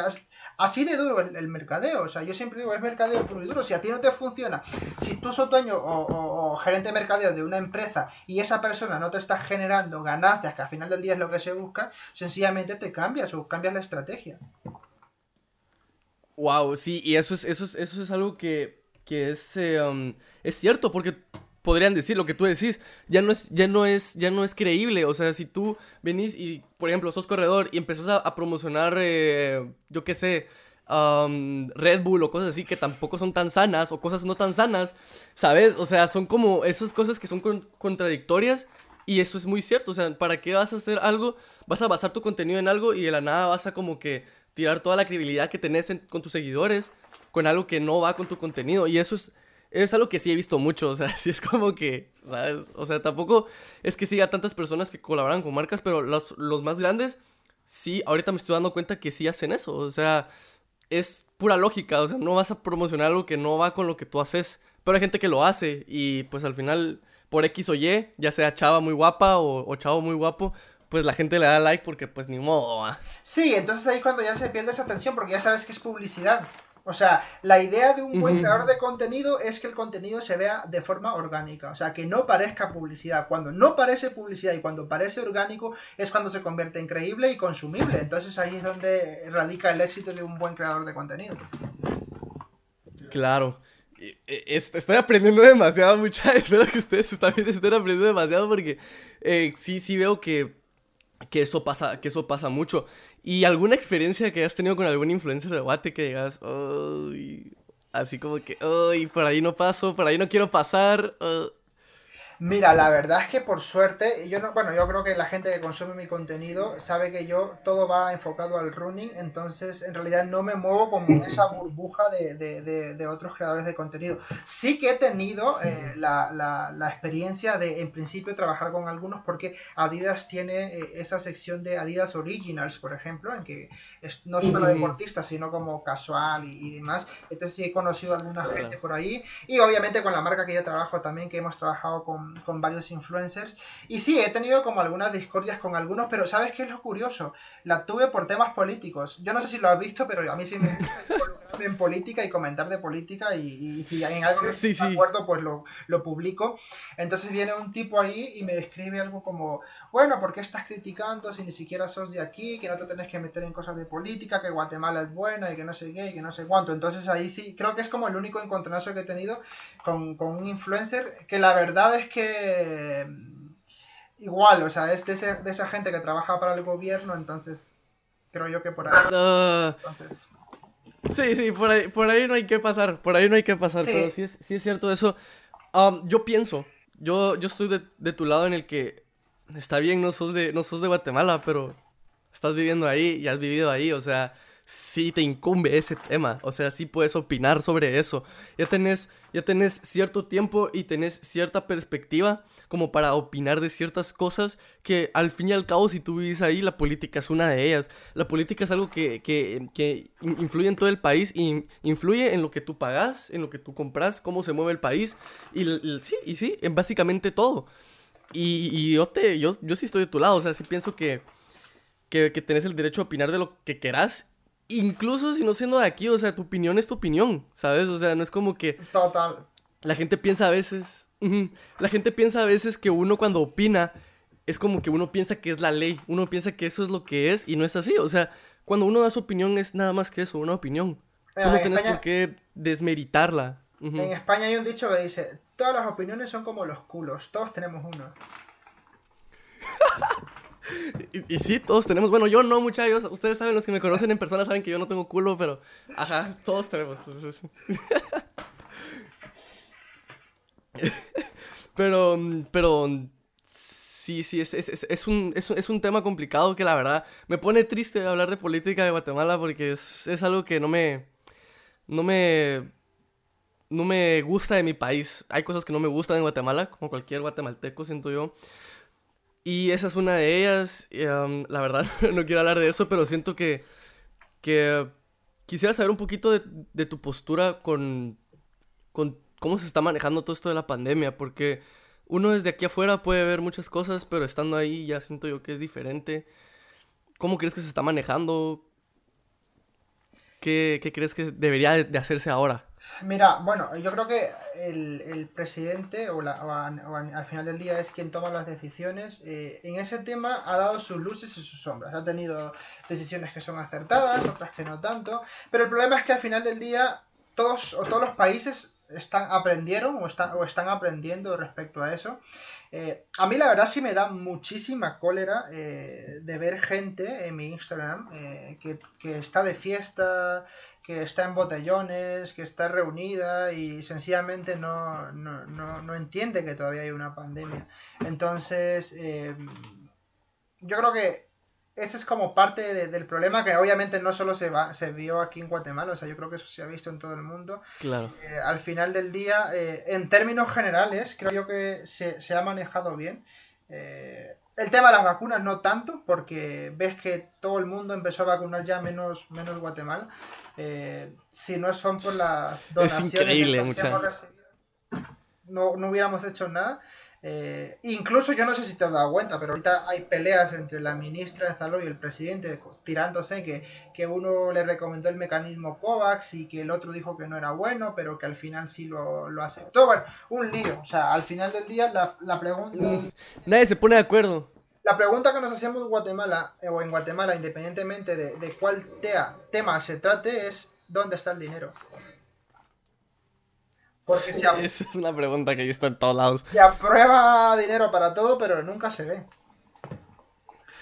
[SPEAKER 2] así de duro el, mercadeo, o sea, yo siempre digo, es mercadeo puro y duro, si a ti no te funciona, si tú sos dueño o, gerente de mercadeo de una empresa y esa persona no te está generando ganancias, que al final del día es lo que se busca, sencillamente te cambias o cambias la estrategia.
[SPEAKER 1] Wow, sí, y eso es, eso es, eso es algo que, que es, eh, um, es cierto, porque podrían decir lo que tú decís, ya no es, ya no es, ya no es creíble. O sea, si tú venís y, por ejemplo, sos corredor y empezás a, promocionar, eh, yo qué sé, Red Bull o cosas así que tampoco son tan sanas o cosas no tan sanas, ¿sabes? O sea, son como esas cosas que son contradictorias y eso es muy cierto. O sea, ¿para qué vas a hacer algo? Vas a basar tu contenido en algo y de la nada vas a como que tirar toda la credibilidad que tenés con tus seguidores con algo que no va con tu contenido. Y eso es es algo que sí he visto mucho, o sea, sí es como que, ¿sabes? O sea, tampoco es que siga tantas personas que colaboran con marcas, pero los, los más grandes, sí, ahorita me estoy dando cuenta que sí hacen eso, o sea, es pura lógica, o sea, no vas a promocionar algo que no va con lo que tú haces, pero hay gente que lo hace y pues al final, por X o Y, ya sea chava muy guapa o, chavo muy guapo, pues la gente le da like porque pues ni modo.
[SPEAKER 2] Sí, entonces ahí cuando ya se pierde esa atención porque ya sabes que es publicidad. O sea, la idea de un buen creador de contenido es que el contenido se vea de forma orgánica, o sea, que no parezca publicidad. Cuando no parece publicidad y cuando parece orgánico es cuando se convierte en creíble y consumible. Entonces ahí es donde radica el éxito de un buen creador de contenido.
[SPEAKER 1] Claro. Estoy aprendiendo demasiado, mucha. Espero que ustedes también estén aprendiendo demasiado porque eh, sí, sí veo que que eso pasa, que eso pasa mucho. ¿Y alguna experiencia que hayas tenido con algún influencer de Guate que digas, así como que, ay, por ahí no paso, por ahí no quiero pasar?
[SPEAKER 2] Mira, la verdad es que por suerte, yo no, bueno, yo creo que la gente que consume mi contenido sabe que yo todo va enfocado al running, entonces en realidad no me muevo como en esa burbuja de, de, de, otros creadores de contenido. Sí que he tenido eh, la, la, la, experiencia de en principio trabajar con algunos porque Adidas tiene eh, esa sección de Adidas Originals, por ejemplo, en que es, no solo deportistas, sino como casual y, demás. Entonces sí he conocido a alguna gente por ahí y obviamente con la marca que yo trabajo también, que hemos trabajado con con, con, varios influencers. Y sí, he tenido como algunas discordias con algunos, pero ¿sabes qué es lo curioso? La tuve por temas políticos. Yo no sé si lo has visto, pero a mí sí me gusta en política y comentar de política y, si hay algo que sí, no acuerdo, pues lo, lo publico. Entonces viene un tipo ahí y me describe algo como, bueno, ¿por qué estás criticando si ni siquiera sos de aquí, que no te tenés que meter en cosas de política, que Guatemala es buena y que no sé qué y que no sé cuánto? Entonces ahí sí, creo que es como el único encontronazo que he tenido con, un influencer, que la verdad es que mm, igual, o sea, es de, esa gente que trabaja para el gobierno, entonces creo yo que por ahí... Ah. entonces...
[SPEAKER 1] Sí, sí, por ahí, por ahí no hay que pasar, por ahí no hay que pasar, pero sí es, sí es cierto eso. Um, yo pienso, yo, yo estoy de, de, tu lado en el que está bien, no sos, de, no sos de Guatemala, pero estás viviendo ahí y has vivido ahí, o sea, sí te incumbe ese tema, o sea, sí puedes opinar sobre eso. Ya tenés, ya tenés cierto tiempo y tenés cierta perspectiva como para opinar de ciertas cosas que al fin y al cabo si tú vivís ahí, la política es una de ellas. La política es algo que, que, que influye en todo el país y influye en lo que tú pagas, en lo que tú compras, cómo se mueve el país y, sí, y sí, en básicamente todo. Y, y, yo, te, yo, yo sí estoy de tu lado, o sea, sí pienso que, que, que tenés el derecho a opinar de lo que querás incluso si no siendo de aquí, o sea, tu opinión es tu opinión, ¿sabes? O sea, no es como que...
[SPEAKER 2] Total.
[SPEAKER 1] La gente piensa a veces... la gente piensa a veces que uno cuando opina es como que uno piensa que es la ley, uno piensa que eso es lo que es y no es así, o sea, cuando uno da su opinión es nada más que eso, una opinión. Tú no tienes por qué desmeritarla.
[SPEAKER 2] En España hay un dicho que dice, todas las opiniones son como los culos, todos tenemos uno.
[SPEAKER 1] Y, sí, todos tenemos. Bueno, yo no, muchachos. Ustedes saben, los que me conocen en persona saben que yo no tengo culo, pero. Ajá, todos tenemos. pero. Pero. Sí, sí, es, es, es, un, es, un tema complicado que la verdad me pone triste hablar de política de Guatemala porque es, es algo que no me. No me. No me gusta de mi país. Hay cosas que no me gustan en Guatemala, como cualquier guatemalteco, siento yo. Y esa es una de ellas. la verdad, no quiero hablar de eso, pero siento que, que quisiera saber un poquito de, tu postura con, con cómo se está manejando todo esto de la pandemia, porque uno desde aquí afuera puede ver muchas cosas, pero estando ahí ya siento yo que es diferente. ¿Cómo crees que se está manejando? ¿Qué, qué crees que debería de hacerse ahora?
[SPEAKER 2] Mira, bueno, yo creo que el, presidente o, al final del día es quien toma las decisiones. Eh, en ese tema ha dado sus luces y sus sombras. Ha tenido decisiones que son acertadas, otras que no tanto. Pero el problema es que al final del día todos o todos los países están aprendieron o están, o están aprendiendo respecto a eso. Eh, a mí la verdad sí me da muchísima cólera eh, de ver gente en mi Instagram que, que, está de fiesta, que está en botellones, que está reunida y sencillamente no, no, no, entiende que todavía hay una pandemia. Entonces, eh, yo creo que ese es como parte del problema que obviamente no solo se, va, se vio aquí en Guatemala, o sea, yo creo que eso se ha visto en todo el mundo.
[SPEAKER 1] Claro.
[SPEAKER 2] Eh, al final del día, eh, en términos generales, creo yo que se, se ha manejado bien. El tema de las vacunas no tanto, porque ves que todo el mundo empezó a vacunar ya menos, menos Guatemala. Eh, si no son por las
[SPEAKER 1] donaciones es increíble,
[SPEAKER 2] no, no hubiéramos hecho nada. Eh, incluso yo no sé si te has dado cuenta, pero ahorita hay peleas entre la ministra de Salud y el presidente tirándose que, que uno le recomendó el mecanismo COVAX y que el otro dijo que no era bueno, pero que al final sí lo, lo aceptó. Bueno, un lío. O sea, al final del día la, la pregunta...
[SPEAKER 1] Nadie se pone de acuerdo.
[SPEAKER 2] La pregunta que nos hacíamos en Guatemala, eh, o en Guatemala, independientemente de, cuál tema se trate, es ¿dónde está el dinero?
[SPEAKER 1] Porque Esa es una pregunta que está en todos lados.
[SPEAKER 2] Se aprueba dinero para todo, pero nunca se ve.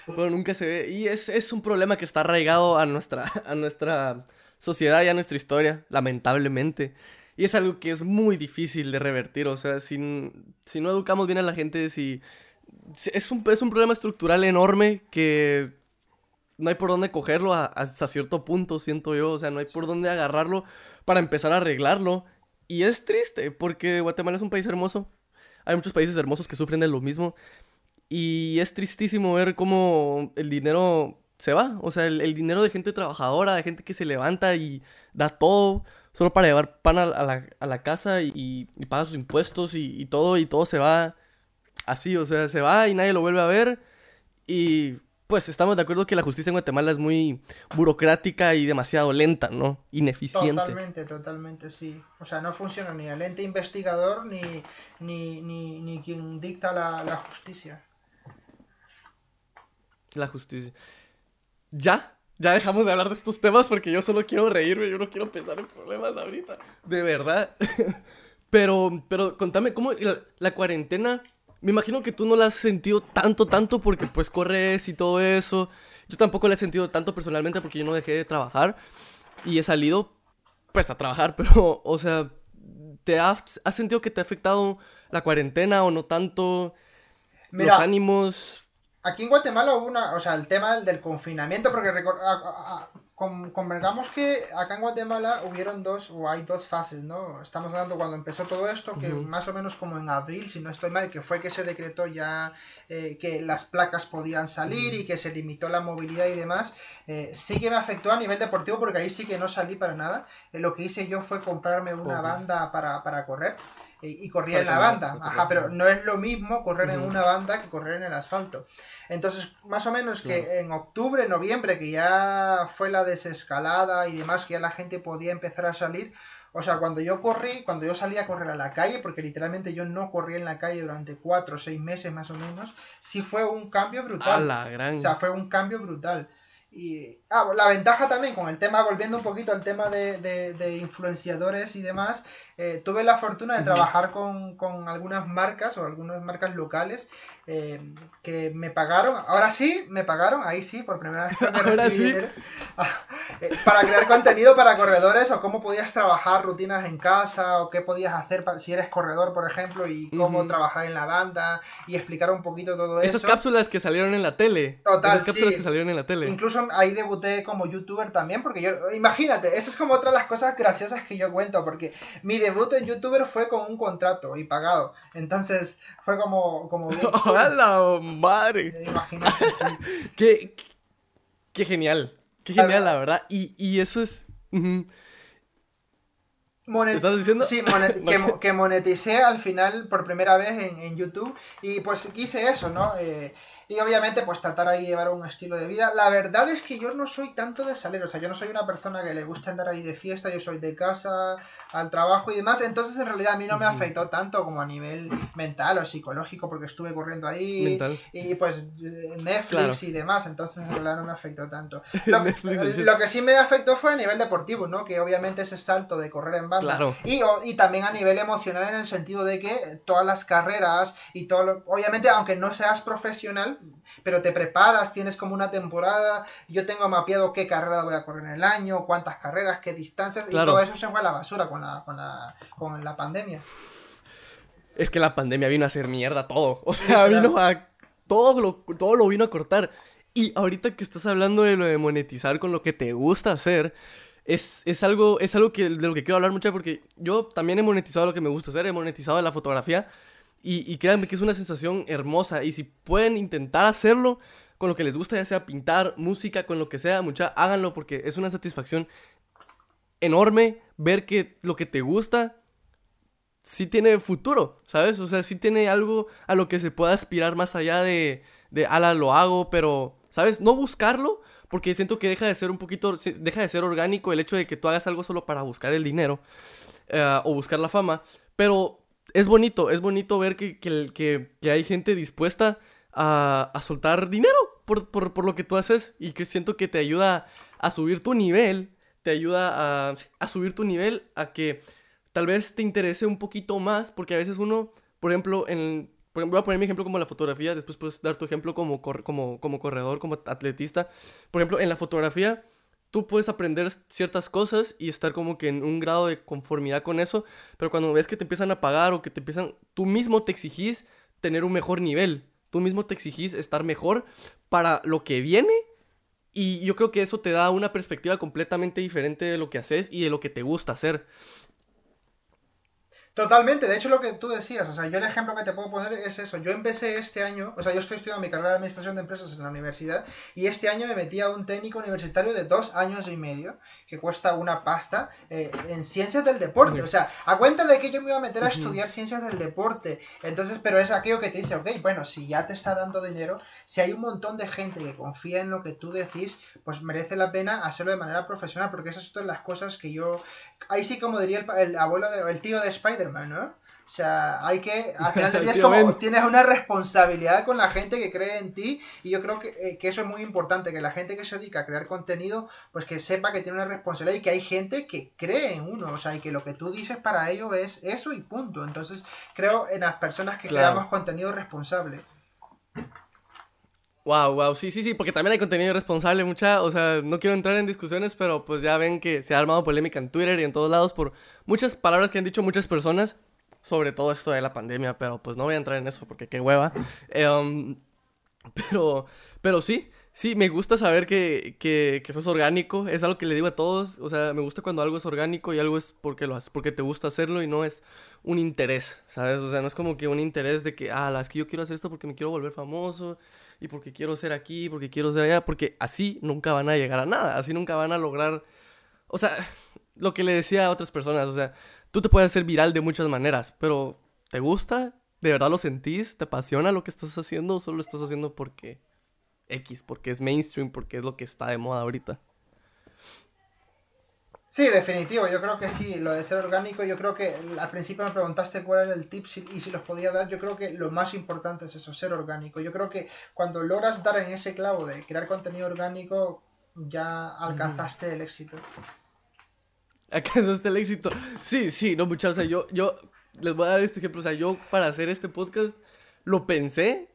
[SPEAKER 1] Pero nunca se ve. Y es, un problema que está arraigado a nuestra, a nuestra sociedad y a nuestra historia, lamentablemente. Y es algo que es muy difícil de revertir. O sea, si, si no educamos bien a la gente, si es un, es un problema estructural enorme que no hay por dónde cogerlo hasta cierto punto, siento yo. O sea, no hay por dónde agarrarlo para empezar a arreglarlo. Y es triste, porque Guatemala es un país hermoso. Hay muchos países hermosos que sufren de lo mismo. Y es tristísimo ver cómo el dinero se va. O sea, el, dinero de gente trabajadora, de gente que se levanta y da todo solo para llevar pan a, la, casa y, paga sus impuestos y, y todo, y todo se va así, o sea, se va y nadie lo vuelve a ver. Y pues estamos de acuerdo que la justicia en Guatemala es muy burocrática y demasiado lenta, ¿no? Ineficiente.
[SPEAKER 2] Totalmente, totalmente, sí. O sea, no funciona ni el ente investigador ni, ni, ni, ni quien dicta la, la justicia.
[SPEAKER 1] La justicia. ¿Ya? Ya dejamos de hablar de estos temas porque yo solo quiero reírme, yo no quiero pensar en problemas ahorita. De verdad. pero, pero contame, ¿cómo la, la cuarentena me imagino que tú no la has sentido tanto, tanto porque pues corres y todo eso. Yo tampoco la he sentido tanto personalmente porque yo no dejé de trabajar y he salido pues a trabajar, pero o sea, ¿te has, sentido que te ha afectado la cuarentena o no tanto? los ánimos.
[SPEAKER 2] Aquí en Guatemala hubo una, o sea, el tema del confinamiento, porque convengamos que acá en Guatemala hubieron dos, o hay dos fases, ¿no? Estamos hablando cuando empezó todo esto, que más o menos como en abril, si no estoy mal, que fue que se decretó ya eh, que las placas podían salir y que se limitó la movilidad y demás. Eh, sí que me afectó a nivel deportivo porque ahí sí que no salí para nada. Eh, lo que hice yo fue comprarme una banda para, para correr y, corría en la banda. Ajá, pero no es lo mismo correr en una banda que correr en el asfalto. Entonces, más o menos que en octubre, noviembre, que ya fue la desescalada y demás, que ya la gente podía empezar a salir. O sea, cuando yo corrí, cuando yo salí a correr a la calle, porque literalmente yo no corrí en la calle durante cuatro o seis meses más o menos, sí fue un cambio brutal. la gran... O sea, fue un cambio brutal. Y ah, la ventaja también con el tema, volviendo un poquito al tema de, de, influenciadores y demás, eh, tuve la fortuna de trabajar con, con, algunas marcas o algunas marcas locales eh, que me pagaron, ahora sí, me pagaron, ahí sí, por primera vez ahora sí. Eh, para crear contenido para corredores o cómo podías trabajar rutinas en casa o qué podías hacer si eres corredor, por ejemplo, y cómo trabajar en la banda y explicar un poquito todo
[SPEAKER 1] eso. Esas cápsulas que salieron en la tele. Total, Esas cápsulas que salieron en la tele.
[SPEAKER 2] Incluso ahí debuté como youtuber también, porque yo, imagínate, esa es como otra de las cosas graciosas que yo cuento, porque mi debut en youtuber fue con un contrato y pagado. Entonces fue como... como
[SPEAKER 1] madre! Eh, imagínate, sí. qué, qué genial. Qué genial, la verdad. Y, y eso es...
[SPEAKER 2] ¿Estás diciendo? Sí, que, moneticé al final por primera vez en, en YouTube y pues quise eso, ¿no? Eh, y obviamente, pues tratar ahí de llevar un estilo de vida. La verdad es que yo no soy tanto de salir, o sea, yo no soy una persona que le gusta andar ahí de fiesta, yo soy de casa, al trabajo y demás. Entonces, en realidad, a mí no me afectó tanto como a nivel mental o psicológico, porque estuve corriendo ahí. Y pues Netflix y demás, entonces en realidad no me afectó tanto. Lo, que sí me afectó fue a nivel deportivo, ¿no? Que obviamente ese salto de correr en banda. Y, y también a nivel emocional en el sentido de que todas las carreras y todo lo, obviamente aunque no seas profesional pero te preparas, tienes como una temporada, yo tengo mapeado qué carrera voy a correr en el año, cuántas carreras, qué distancias, y todo eso se fue a la basura con la, con la, con la pandemia.
[SPEAKER 1] Es que la pandemia vino a hacer mierda todo, o sea, vino a... Todo lo, todo lo vino a cortar. Y ahorita que estás hablando de lo de monetizar con lo que te gusta hacer, es, es, algo, es algo que, de lo que quiero hablar mucho porque yo también he monetizado lo que me gusta hacer, he monetizado la fotografía y, créanme que es una sensación hermosa. Y si pueden intentar hacerlo con lo que les gusta, ya sea pintar, música, con lo que sea, mucha, háganlo porque es una satisfacción enorme ver que lo que te gusta sí tiene futuro, ¿sabes? O sea, sí tiene algo a lo que se pueda aspirar más allá de, de ala, lo hago, pero, ¿sabes? No buscarlo, porque siento que deja de ser un poquito, deja de ser orgánico el hecho de que tú hagas algo solo para buscar el dinero eh, o buscar la fama, pero es bonito, es bonito ver que, que, que, hay gente dispuesta a, a soltar dinero por, por, por, lo que tú haces y que siento que te ayuda a subir tu nivel, te ayuda a, a subir tu nivel, a que tal vez te interese un poquito más, porque a veces uno, por ejemplo, en, voy a poner mi ejemplo como la fotografía, después puedes dar tu ejemplo como, como, como corredor, como atletista. Por ejemplo, en la fotografía tú puedes aprender ciertas cosas y estar como que en un grado de conformidad con eso, pero cuando ves que te empiezan a pagar o que te empiezan, tú mismo te exigís tener un mejor nivel, tú mismo te exigís estar mejor para lo que viene y yo creo que eso te da una perspectiva completamente diferente de lo que haces y de lo que te gusta hacer.
[SPEAKER 2] Totalmente, de hecho lo que tú decías, o sea, yo el ejemplo que te puedo poner es eso, yo empecé este año, o sea, yo estoy estudiando mi carrera de Administración de Empresas en la universidad y este año me metí a un técnico universitario de dos años y medio que cuesta una pasta eh, en ciencias del deporte, o sea, a cuenta de que yo me iba a meter a estudiar ciencias del deporte, entonces, pero es aquello que te dice, ok, bueno, si ya te está dando dinero, si hay un montón de gente que confía en lo que tú decís, pues merece la pena hacerlo de manera profesional, porque esas son las cosas que yo, ahí sí como diría el, el abuelo, de, el tío de Spider ¿no? O sea, hay que, al final del día es como tienes una responsabilidad con la gente que cree en ti y yo creo que, eh, que, eso es muy importante, que la gente que se dedica a crear contenido, pues que sepa que tiene una responsabilidad y que hay gente que cree en uno, o sea, y que lo que tú dices para ello es eso y punto. Entonces, creo en las personas que creamos contenido responsable.
[SPEAKER 1] Wow, wow, sí, sí, sí, porque también hay contenido responsable, mucha, o sea, no quiero entrar en discusiones, pero pues ya ven que se ha armado polémica en Twitter y en todos lados por muchas palabras que han dicho muchas personas sobre todo esto de la pandemia, pero pues no voy a entrar en eso porque qué hueva. Em, pero, pero sí, sí, me gusta saber que, que, que sos orgánico, es algo que le digo a todos, o sea, me gusta cuando algo es orgánico y algo es porque lo haces, porque te gusta hacerlo y no es un interés, ¿sabes? O sea, no es como que un interés de que, ah, es que yo quiero hacer esto porque me quiero volver famoso y porque quiero ser aquí, porque quiero ser allá, porque así nunca van a llegar a nada, así nunca van a lograr, o sea, lo que le decía a otras personas, o sea, tú te puedes hacer viral de muchas maneras, pero ¿te gusta? ¿De verdad lo sentís? ¿Te apasiona lo que estás haciendo o solo lo estás haciendo porque X, porque es mainstream, porque es lo que está de moda ahorita?
[SPEAKER 2] Sí, definitivo, yo creo que sí, lo de ser orgánico, yo creo que al principio me preguntaste cuál era el tip y si los podía dar, yo creo que lo más importante es eso, ser orgánico. Yo creo que cuando logras dar en ese clavo de crear contenido orgánico, ya alcanzaste el éxito.
[SPEAKER 1] ¿Alcanzaste el éxito? Sí, sí, no, muchachos, o sea, yo, yo les voy a dar este ejemplo, o sea, yo para hacer este podcast lo pensé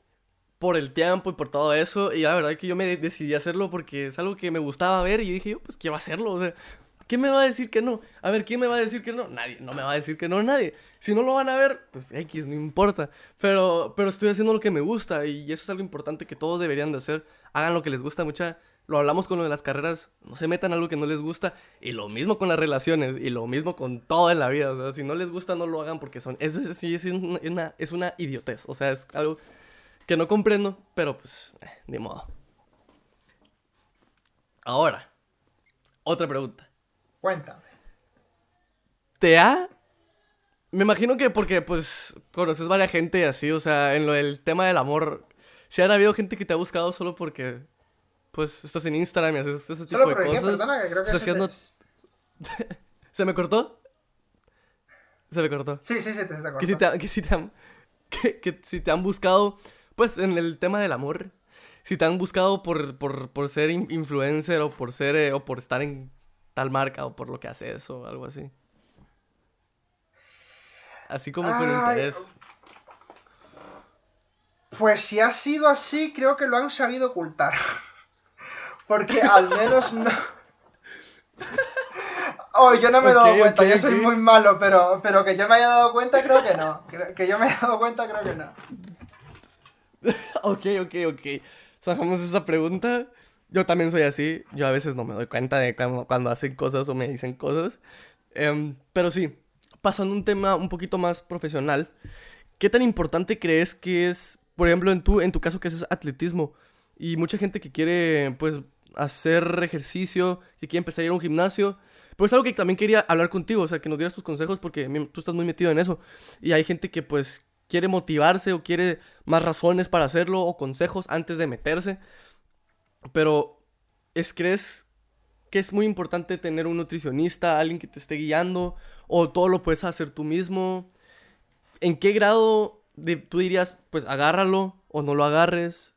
[SPEAKER 1] por el tiempo y por todo eso, y la verdad es que yo me decidí hacerlo porque es algo que me gustaba ver y dije, yo pues quiero hacerlo, o sea, ¿Quién me va a decir que no? A ver, ¿quién me va a decir que no? Nadie, no me va a decir que no nadie. Si no lo van a ver, pues X, no importa. Pero, pero estoy haciendo lo que me gusta y eso es algo importante que todos deberían de hacer. Hagan lo que les gusta, mucha. Lo hablamos con lo de las carreras, no se metan algo que no les gusta. Y lo mismo con las relaciones, y lo mismo con todo en la vida. O sea, si no les gusta, no lo hagan porque son. Es, es, es, una, es una idiotez. O sea, es algo que no comprendo, pero pues, eh, ni modo. Ahora, otra pregunta.
[SPEAKER 2] Cuéntame.
[SPEAKER 1] ¿Te ha...? Me imagino que porque, pues, conoces varias gente así, o sea, en lo del tema del amor, si han habido gente que te ha buscado solo porque, pues, estás en Instagram y haces ese tipo de cosas. Que creo que se, me cortó? Se me cortó.
[SPEAKER 2] Sí, sí, sí, te está
[SPEAKER 1] Que si te, que si te han... Que, si te han buscado, pues, en el tema del amor, si te han buscado por, por, por ser influencer o por ser, eh, o por estar en tal marca o por lo que hace eso o algo así. Así como con interés.
[SPEAKER 2] Pues si ha sido así, creo que lo han sabido ocultar. Porque al menos no. Oh, yo no me he dado cuenta, yo soy muy malo, pero, pero que yo me haya dado cuenta, creo que no. Que, yo me haya dado cuenta, creo que no.
[SPEAKER 1] ok, ok, ok. Sacamos esa pregunta. Yo también soy así. Yo a veces no me doy cuenta de cuando, hacen cosas o me dicen cosas. Em, pero sí, pasando a un tema un poquito más profesional. ¿Qué tan importante crees que es, por ejemplo, en tu, en tu caso que es atletismo? Y mucha gente que quiere, pues, hacer ejercicio, que quiere empezar a ir a un gimnasio. Pero es algo que también quería hablar contigo, o sea, que nos dieras tus consejos porque tú estás muy metido en eso. Y hay gente que, pues, quiere motivarse o quiere más razones para hacerlo o consejos antes de meterse. Pero, ¿es, ¿crees que es muy importante tener un nutricionista, alguien que te esté guiando? ¿O todo lo puedes hacer tú mismo? ¿En qué grado de, tú dirías, pues agárralo o no lo agarres?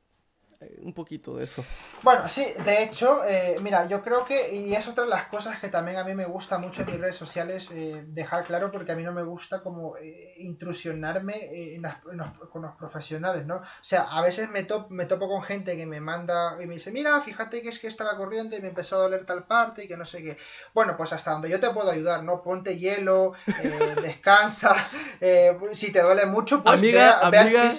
[SPEAKER 1] Eh, un poquito de eso.
[SPEAKER 2] Bueno, sí, de hecho, eh, mira, yo creo que, y es otra de las cosas que también a mí me gusta mucho en mis redes sociales eh, dejar claro, porque a mí no me gusta como intrusionarme con los profesionales, ¿no? O sea, a veces me, me topo con gente que me manda y me dice, mira, fíjate que es que estaba corriendo y me empezó a doler tal parte y que no sé qué. Bueno, pues hasta donde yo te puedo ayudar, ¿no? Ponte hielo, descansa, si te duele mucho, pues amiga, ve, amiga,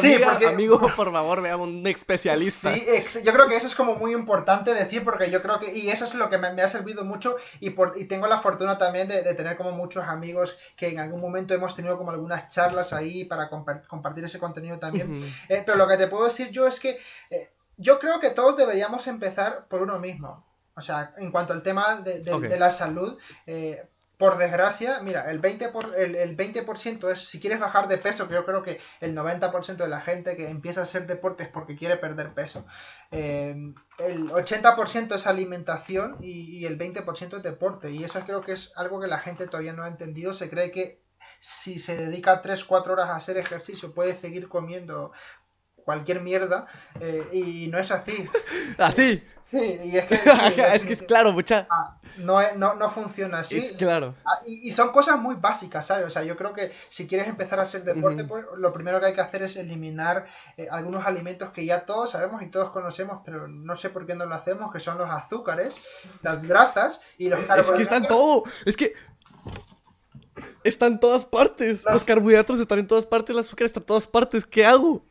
[SPEAKER 1] Sí, amigo, por favor, veamos un especialista.
[SPEAKER 2] Sí, yo creo que eso es como muy importante decir, porque yo creo que, y eso es lo que me, ha servido mucho, y, por, y tengo la fortuna también de, tener como muchos amigos que en algún momento hemos tenido como algunas charlas ahí para compartir ese contenido también. Eh, pero lo que te puedo decir yo es que eh, yo creo que todos deberíamos empezar por uno mismo. O sea, en cuanto al tema de, la salud, eh, por desgracia, mira, el 20%, por, el, el 20 es si quieres bajar de peso, que yo creo que el 90% de la gente que empieza a hacer deportes porque quiere perder peso, eh, el 80% es alimentación y, y el 20% es deporte. Y eso creo que es algo que la gente todavía no ha entendido. Se cree que si se dedica 3-4 horas a hacer ejercicio puede seguir comiendo cualquier mierda eh, y no es así.
[SPEAKER 1] ¿Así?
[SPEAKER 2] Sí, y es que...
[SPEAKER 1] es que es claro, mucha...
[SPEAKER 2] Ah, no, no, no, funciona así.
[SPEAKER 1] Es claro.
[SPEAKER 2] Ah, y, son cosas muy básicas, ¿sabes? O sea, yo creo que si quieres empezar a hacer deporte, pues lo primero que hay que hacer es eliminar eh, algunos alimentos que ya todos sabemos y todos conocemos, pero no sé por qué no lo hacemos, que son los azúcares, las grasas y los
[SPEAKER 1] carbohidratos. Es que están todo. Es que están en todas partes. Los carbohidratos están en todas partes, el azúcar está en todas partes. ¿Qué hago?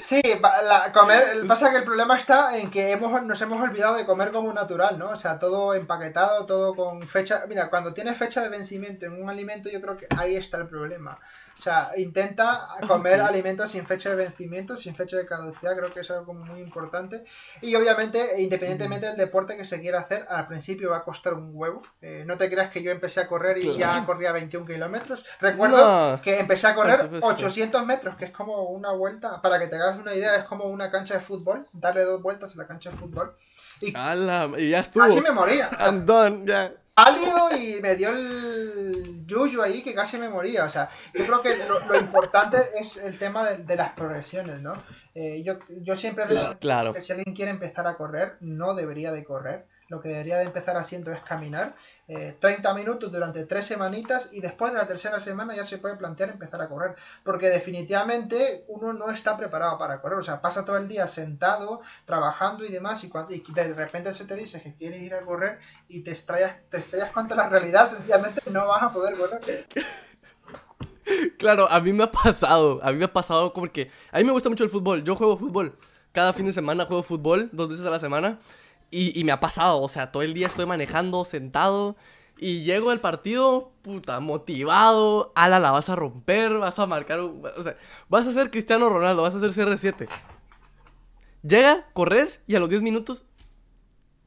[SPEAKER 2] Sí, la, comer, pasa que el problema está en que hemos, nos hemos olvidado de comer como natural, ¿no? O sea, todo empaquetado, todo con fecha. Mira, cuando tienes fecha de vencimiento en un alimento, yo creo que ahí está el problema. O sea, intenta comer alimentos sin fecha de vencimiento, sin fecha de caducidad, creo que es algo muy importante. Y obviamente, independientemente del deporte que se quiera hacer, al principio va a costar un huevo. Eh, no te creas que yo empecé a correr y ya corría 21 kilómetros. Recuerdo que empecé a correr 800 metros, que es como una vuelta, para que te hagas una idea, es como una cancha de fútbol, darle dos vueltas a la cancha de fútbol.
[SPEAKER 1] Y, y ya estuvo.
[SPEAKER 2] Así me moría.
[SPEAKER 1] I'm done, ya
[SPEAKER 2] pálido y me dio el yuyu ahí que casi me moría. O sea, yo creo que lo, importante es el tema de, las progresiones, ¿no? Eh, yo, yo siempre
[SPEAKER 1] claro.
[SPEAKER 2] que si alguien quiere empezar a correr, no debería de correr. Lo que debería de empezar haciendo es caminar 30 eh, minutos durante tres semanitas y después de la tercera semana ya se puede plantear empezar a correr. Porque definitivamente uno no está preparado para correr. O sea, pasa todo el día sentado, trabajando y demás y, cuando, de repente se te dice que quieres ir a correr y te estrellas, te estrellas contra la realidad, sencillamente no vas a poder correr.
[SPEAKER 1] Claro, a mí me ha pasado, a mí me ha pasado como que a mí me gusta mucho el fútbol, yo juego fútbol, cada fin de semana juego fútbol, dos veces a la semana y, me ha pasado, o sea, todo el día estoy manejando, sentado. Y llego al partido, puta, motivado. Ala, la vas a romper, vas a marcar. o sea, vas a ser Cristiano Ronaldo, vas a ser CR7. Llega, corres y a los 10 minutos.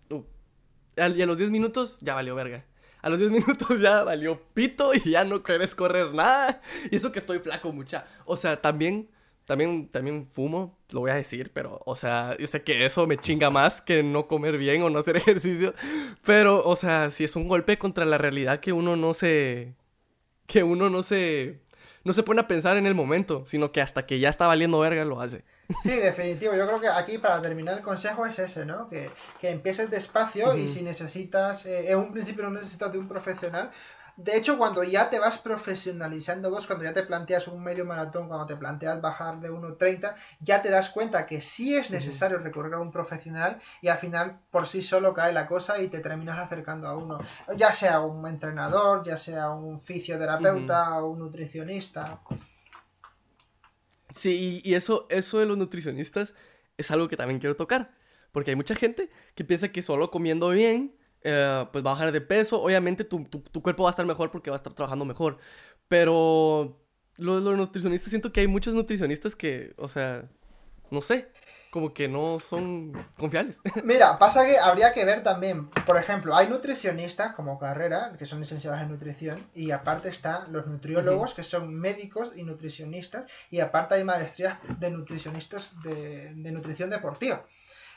[SPEAKER 1] Uh, y a los 10 minutos ya valió verga. A los 10 minutos ya valió pito y ya no quieres correr nada. Y eso que estoy flaco, mucha. O sea, también también, también fumo, lo voy a decir, pero, o sea, yo sé que eso me chinga más que no comer bien o no hacer ejercicio. Pero, o sea, si es un golpe contra la realidad que uno no se. que uno no se. no se pone a pensar en el momento, sino que hasta que ya está valiendo verga lo hace.
[SPEAKER 2] Sí, definitivo. Yo creo que aquí para terminar el consejo es ese, ¿no? Que, que empieces despacio y si necesitas, eh, en un principio no necesitas de un profesional, de hecho, cuando ya te vas profesionalizando vos, cuando ya te planteas un medio maratón, cuando te planteas bajar de 1.30, ya te das cuenta que sí es necesario recurrir a un profesional y al final por sí solo cae la cosa y te terminas acercando a uno, ya sea un entrenador, ya sea un fisioterapeuta o un nutricionista.
[SPEAKER 1] Sí, y eso, eso de los nutricionistas es algo que también quiero tocar, porque hay mucha gente que piensa que solo comiendo bien eh, pues va a bajar de peso. Obviamente tu, cuerpo va a estar mejor porque va a estar trabajando mejor. Pero los, los nutricionistas, siento que hay muchos nutricionistas que, o sea, no sé, como que no son confiables.
[SPEAKER 2] Mira, pasa que habría que ver también, por ejemplo, hay nutricionistas como carrera, que son licenciados en nutrición, y aparte están los nutriólogos, que son médicos y nutricionistas, y aparte hay maestrías de nutricionistas de, de nutrición deportiva.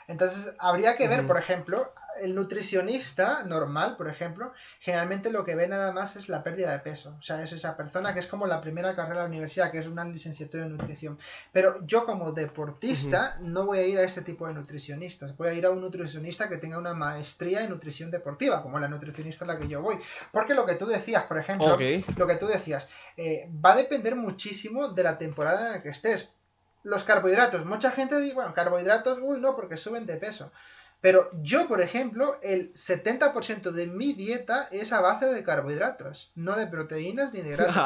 [SPEAKER 2] Entonces, habría que ver, por ejemplo, el nutricionista normal, por ejemplo, generalmente lo que ve nada más es la pérdida de peso. O sea, es esa persona que es como la primera carrera de la universidad, que es una licenciatura en nutrición. Pero yo como deportista no voy a ir a ese tipo de nutricionistas. Voy a ir a un nutricionista que tenga una maestría en nutrición deportiva, como la nutricionista a la que yo voy. Porque lo que tú decías, por ejemplo, lo que tú decías, eh, va a depender muchísimo de la temporada en la que estés los carbohidratos. Mucha gente dice, bueno, carbohidratos, uy, no, porque suben de peso. Pero yo, por ejemplo, el 70% de mi dieta es a base de carbohidratos, no de proteínas ni de grasas.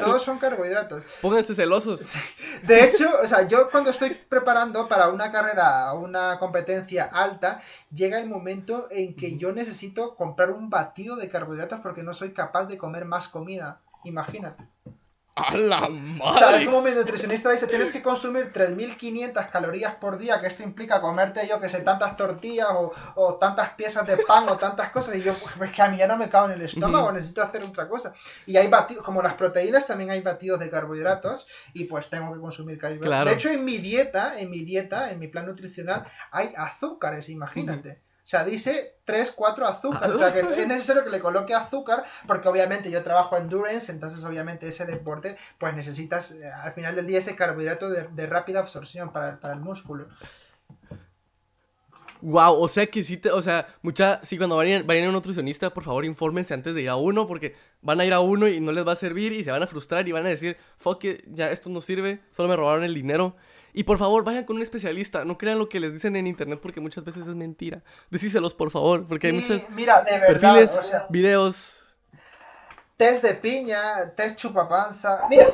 [SPEAKER 2] Todos son carbohidratos.
[SPEAKER 1] Pónganse celosos.
[SPEAKER 2] De hecho, o sea, yo cuando estoy preparando para una carrera, una competencia alta, llega el momento en que yo necesito comprar un batido de carbohidratos porque no soy capaz de comer más comida. Imagínate.
[SPEAKER 1] ¡A la madre!
[SPEAKER 2] ¿Sabes cómo mi nutricionista dice? Tienes que consumir 3.500 calorías por día, que esto implica comerte, yo que sé, tantas tortillas o, tantas piezas de pan o tantas cosas. Y yo, pues que a mí ya no me cago en el estómago, necesito hacer otra cosa. Y hay batidos, como las proteínas, también hay batidos de carbohidratos y pues tengo que consumir carbohidratos. De hecho, en mi dieta, en mi dieta, en mi plan nutricional, hay azúcares, imagínate. O sea, dice 3, 4 azúcar. O sea, que es necesario que le coloque azúcar porque obviamente yo trabajo endurance, entonces obviamente ese deporte, pues necesitas eh, al final del día ese carbohidrato de, rápida absorción para, el músculo.
[SPEAKER 1] Wow, o sea que sí te, o sea, mucha, sí, cuando vayan, vayan a un nutricionista, por favor, infórmense antes de ir a uno, porque van a ir a uno y no les va a servir y se van a frustrar y van a decir, fuck it, ya esto no sirve, solo me robaron el dinero. Y por favor, vayan con un especialista. No crean lo que les dicen en internet porque muchas veces es mentira. Decíselos, por favor, porque hay muchos perfiles, videos.
[SPEAKER 2] Test de piña, test chupapanza. Mira,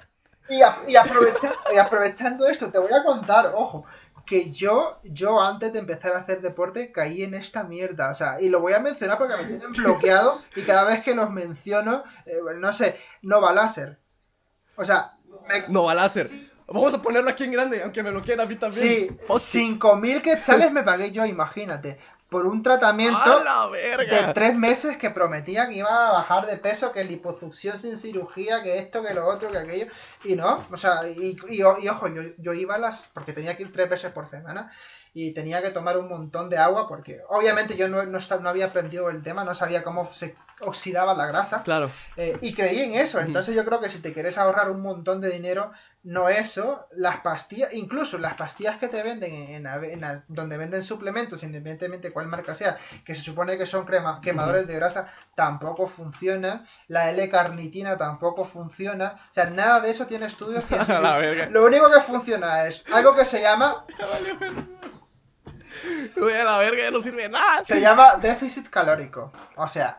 [SPEAKER 2] y, y, aprovechando esto, te voy a contar, ojo, que yo, yo antes de empezar a hacer deporte caí en esta mierda. O sea, y lo voy a mencionar porque me tienen bloqueado y cada vez que los menciono, eh, no sé, Nova Láser. O sea,
[SPEAKER 1] me... Nova Láser. Vamos a ponerlo aquí en grande, aunque me lo quiera a mí también.
[SPEAKER 2] Sí, 5.000 quetzales me pagué yo, imagínate. Por un tratamiento de tres meses que prometía que iba a bajar de peso, que liposucción sin cirugía, que esto, que lo otro, que aquello. Y no, o sea, y, y, ojo, yo, yo iba a las. porque tenía que ir tres veces por semana y tenía que tomar un montón de agua porque obviamente yo no, no, no había aprendido el tema, no sabía cómo se oxidaba la grasa.
[SPEAKER 1] Claro.
[SPEAKER 2] Eh, y creí en eso. Entonces yo creo que si te quieres ahorrar un montón de dinero, no eso, las pastillas, incluso las pastillas que te venden en, donde venden suplementos, independientemente cuál marca sea, que se supone que son crema, quemadores de grasa, tampoco funciona. La L-carnitina tampoco funciona. O sea, nada de eso tiene estudios Lo único que funciona es algo que se llama
[SPEAKER 1] Voy a la verga, ya no sirve nada.
[SPEAKER 2] Se llama déficit calórico. O sea,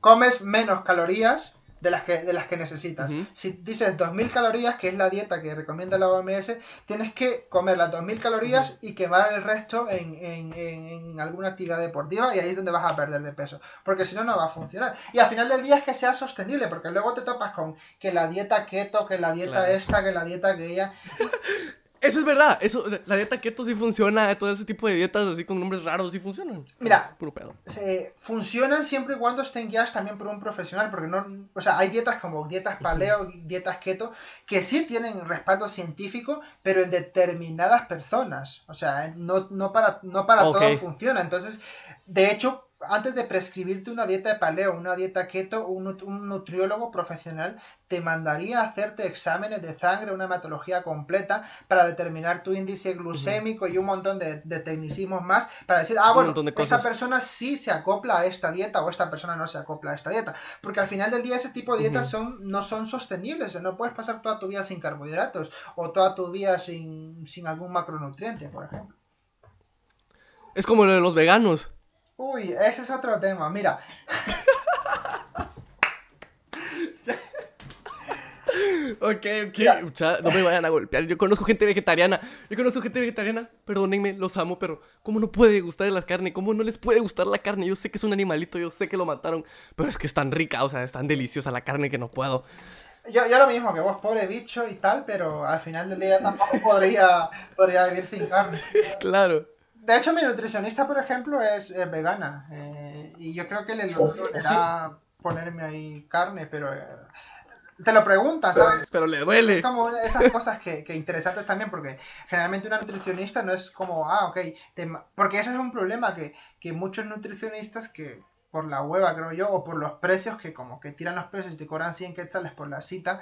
[SPEAKER 2] comes menos calorías de las que, de las que necesitas. Si dices 2.000 calorías, que es la dieta que recomienda la OMS, tienes que comer las 2.000 calorías y quemar el resto en, en, en, alguna actividad deportiva y ahí es donde vas a perder de peso. Porque si no, no va a funcionar. Y al final del día es que sea sostenible, porque luego te topas con que la dieta keto, que la dieta esta, que la dieta aquella.
[SPEAKER 1] Eso es verdad, eso, la dieta keto sí funciona, todo ese tipo de dietas así con nombres raros sí funcionan.
[SPEAKER 2] Mira, funcionan siempre y cuando estén guiadas también por un profesional, porque no, o sea, hay dietas como dietas paleo, dietas keto, que sí tienen respaldo científico, pero en determinadas personas, o sea, no, no para, no para todo funciona. Entonces, de hecho, antes de prescribirte una dieta de paleo, una dieta keto, un, un, nutriólogo profesional te mandaría a hacerte exámenes de sangre, una hematología completa para determinar tu índice glucémico y un montón de, tecnicismos más para decir, ah, bueno, esta persona sí se acopla a esta dieta o esta persona no se acopla a esta dieta. Porque al final del día ese tipo de dietas son, no son sostenibles. No puedes pasar toda tu vida sin carbohidratos o toda tu vida sin, sin algún macronutriente, por ejemplo.
[SPEAKER 1] Es como lo de los veganos.
[SPEAKER 2] Uy, ese es otro tema, mira.
[SPEAKER 1] ok, ok. no me vayan a golpear. Yo conozco gente vegetariana. Yo conozco gente vegetariana. Perdónenme, los amo, pero ¿cómo no puede gustar la carne? ¿Cómo no les puede gustar la carne? Yo sé que es un animalito, yo sé que lo mataron, pero es que es tan rica, o sea, es tan deliciosa la carne que no puedo.
[SPEAKER 2] Yo, yo lo mismo que vos, pobre bicho y tal, pero al final del día tampoco podría, podría vivir sin carne.
[SPEAKER 1] claro.
[SPEAKER 2] De hecho, mi nutricionista, por ejemplo, es, vegana. Eh, y yo creo que le dolerá ponerme ahí carne, pero eh, te lo pregunta, ¿sabes?
[SPEAKER 1] Pero le duele.
[SPEAKER 2] Es como esas cosas que, que, interesantes también, porque generalmente una nutricionista no es como, ah, ok, porque ese es un problema que, que muchos nutricionistas que por la hueva, creo yo, o por los precios, que como que tiran los precios y te cobran 100 quetzales por la cita,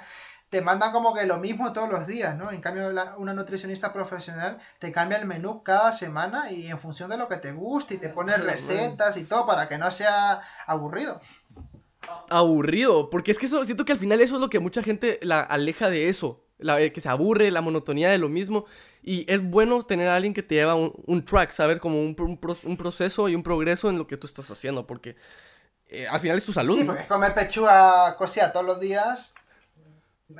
[SPEAKER 2] te mandan como que lo mismo todos los días, ¿no? En cambio, una nutricionista profesional te cambia el menú cada semana y en función de lo que te guste y te pone recetas y todo para que no sea aburrido.
[SPEAKER 1] Aburrido, porque es que eso, siento que al final eso es lo que mucha gente la aleja de eso. la, eh, que se aburre, la monotonía de lo mismo. Y es bueno tener a alguien que te lleva un, track, saber como un, un, proceso y un progreso en lo que tú estás haciendo, porque eh, al final es tu salud.
[SPEAKER 2] Sí, porque comer pechuga cocida todos los días,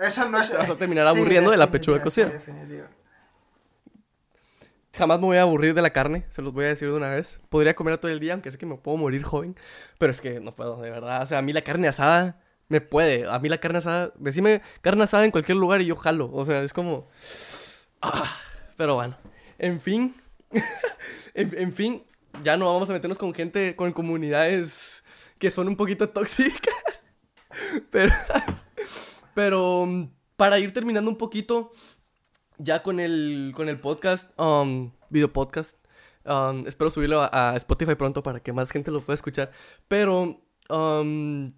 [SPEAKER 2] eso no es...
[SPEAKER 1] Te vas a terminar aburriendo de la pechuga cocida. Jamás me voy a aburrir de la carne, se los voy a decir de una vez. Podría comer todo el día, aunque sé que me puedo morir joven, pero es que no puedo, de verdad. O sea, a mí la carne asada me puede. A mí la carne asada, decime carne asada en cualquier lugar y yo jalo. O sea, es como... Ah, pero bueno, en fin, en, fin, ya no vamos a meternos con gente, con comunidades que son un poquito tóxicas. Pero, pero para ir terminando un poquito, ya con el, con el podcast, um, video podcast, um, espero subirlo a, Spotify pronto para que más gente lo pueda escuchar. Pero um,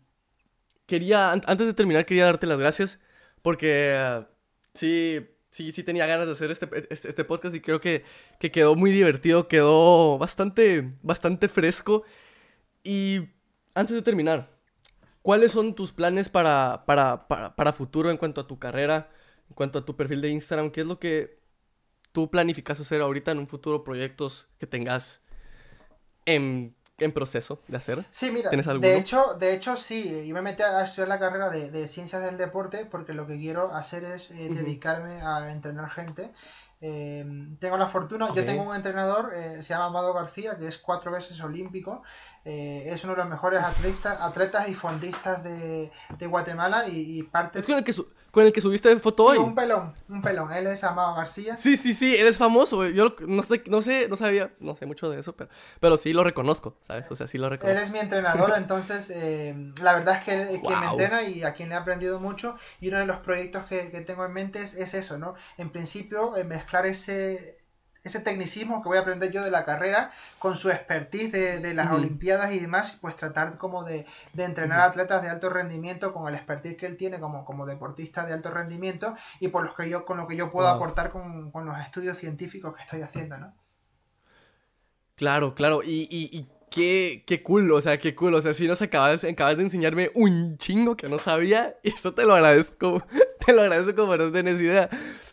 [SPEAKER 1] quería, antes de terminar, quería darte las gracias porque sí sí, sí tenía ganas de hacer este, este podcast y creo que, que, quedó muy divertido, quedó bastante, bastante fresco. Y antes de terminar, ¿cuáles son tus planes para, para, para, para futuro en cuanto a tu carrera, en cuanto a tu perfil de Instagram? ¿Qué es lo que tú planificas hacer ahorita en un futuro, proyectos que tengas en en proceso de hacer?
[SPEAKER 2] Sí, mira, de hecho, de hecho sí, yo me metí a estudiar la carrera de, ciencias del deporte porque lo que quiero hacer es eh, dedicarme a entrenar gente. Eh, tengo la fortuna, yo tengo un entrenador, eh, se llama Amado García, que es cuatro veces olímpico, es uno de los mejores atletas, atletas y fondistas de, Guatemala y, parte...
[SPEAKER 1] Es con el que, con el que subiste foto hoy.
[SPEAKER 2] Un pelón, un pelón. Él es Amado García.
[SPEAKER 1] Sí, sí, sí, él es famoso. Yo no sé, no sé, no sabía, no sé mucho de eso, pero, pero sí lo reconozco, ¿sabes? O sea, sí lo reconozco.
[SPEAKER 2] Él es mi entrenador, entonces eh, la verdad es que él, quien me entrena y a quien le he aprendido mucho. Y uno de los proyectos que, que tengo en mente es, es, eso, ¿no? En principio, eh, mezclar ese ese tecnicismo que voy a aprender yo de la carrera con su expertise de, las Olimpiadas y demás, pues tratar como de, entrenar atletas de alto rendimiento con el expertise que él tiene como, como deportista de alto rendimiento y por los que yo, con lo que yo puedo aportar con, los estudios científicos que estoy haciendo, ¿no?
[SPEAKER 1] Claro, claro, y, y, qué, qué cool, o sea, qué cool, o sea, si nos acabas, acabas de enseñarme un chingo que no sabía, y eso te lo agradezco, te lo agradezco como no tienes idea,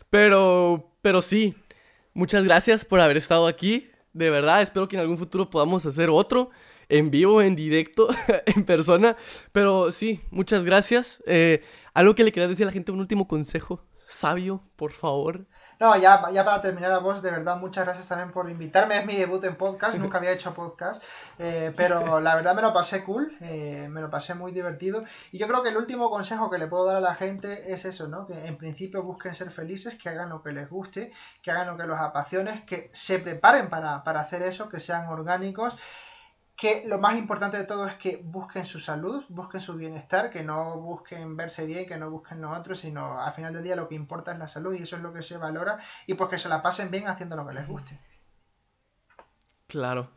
[SPEAKER 1] pero, pero sí, Muchas gracias por haber estado aquí. De verdad, espero que en algún futuro podamos hacer otro en vivo, en directo, en persona. Pero sí, muchas gracias. Eh, algo que le quería decir a la gente, un último consejo sabio, por favor.
[SPEAKER 2] No, ya, ya para terminar a vos, de verdad, muchas gracias también por invitarme. Es mi debut en podcast, nunca había hecho podcast, eh, pero la verdad me lo pasé cool, eh, me lo pasé muy divertido. Y yo creo que el último consejo que le puedo dar a la gente es eso, ¿no? Que en principio busquen ser felices, que hagan lo que les guste, que hagan lo que los apasione, que se preparen para, para hacer eso, que sean orgánicos que lo más importante de todo es que busquen su salud, busquen su bienestar, que no busquen verse bien, que no busquen lo otro, sino al final del día lo que importa es la salud y eso es lo que se valora y pues que se la pasen bien haciendo lo que les guste.
[SPEAKER 1] Claro.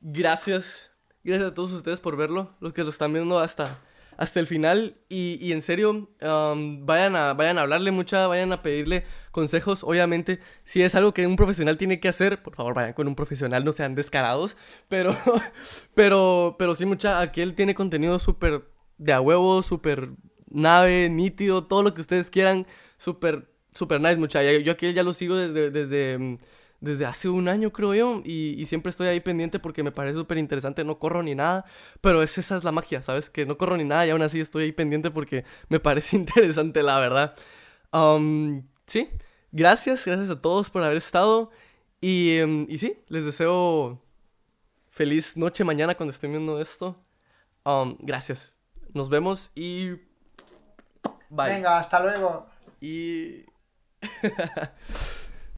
[SPEAKER 1] Gracias. Gracias a todos ustedes por verlo, los que lo están viendo hasta hasta el final. Y, y en serio, vayan, a, vayan a hablarle mucha, vayan a pedirle consejos. Obviamente, si es algo que un profesional tiene que hacer, por favor, vayan con un profesional, no sean descarados. Pero, pero, pero sí, mucha, aquel tiene contenido súper de a huevo, súper nave, nítido, todo lo que ustedes quieran, súper, súper nice, mucha. Yo aquí ya lo sigo desde, desde mm, desde hace un año, creo yo, y, siempre estoy ahí pendiente porque me parece súper interesante, no corro ni nada, pero es, esa es la magia, ¿sabes? Que no corro ni nada y aún así estoy ahí pendiente porque me parece interesante, la verdad. Um, sí, gracias, gracias a todos por haber estado y, um, y sí, les deseo feliz noche mañana cuando estén viendo esto. Um, gracias, nos vemos y...
[SPEAKER 2] Bye. Venga, hasta luego.
[SPEAKER 1] Y...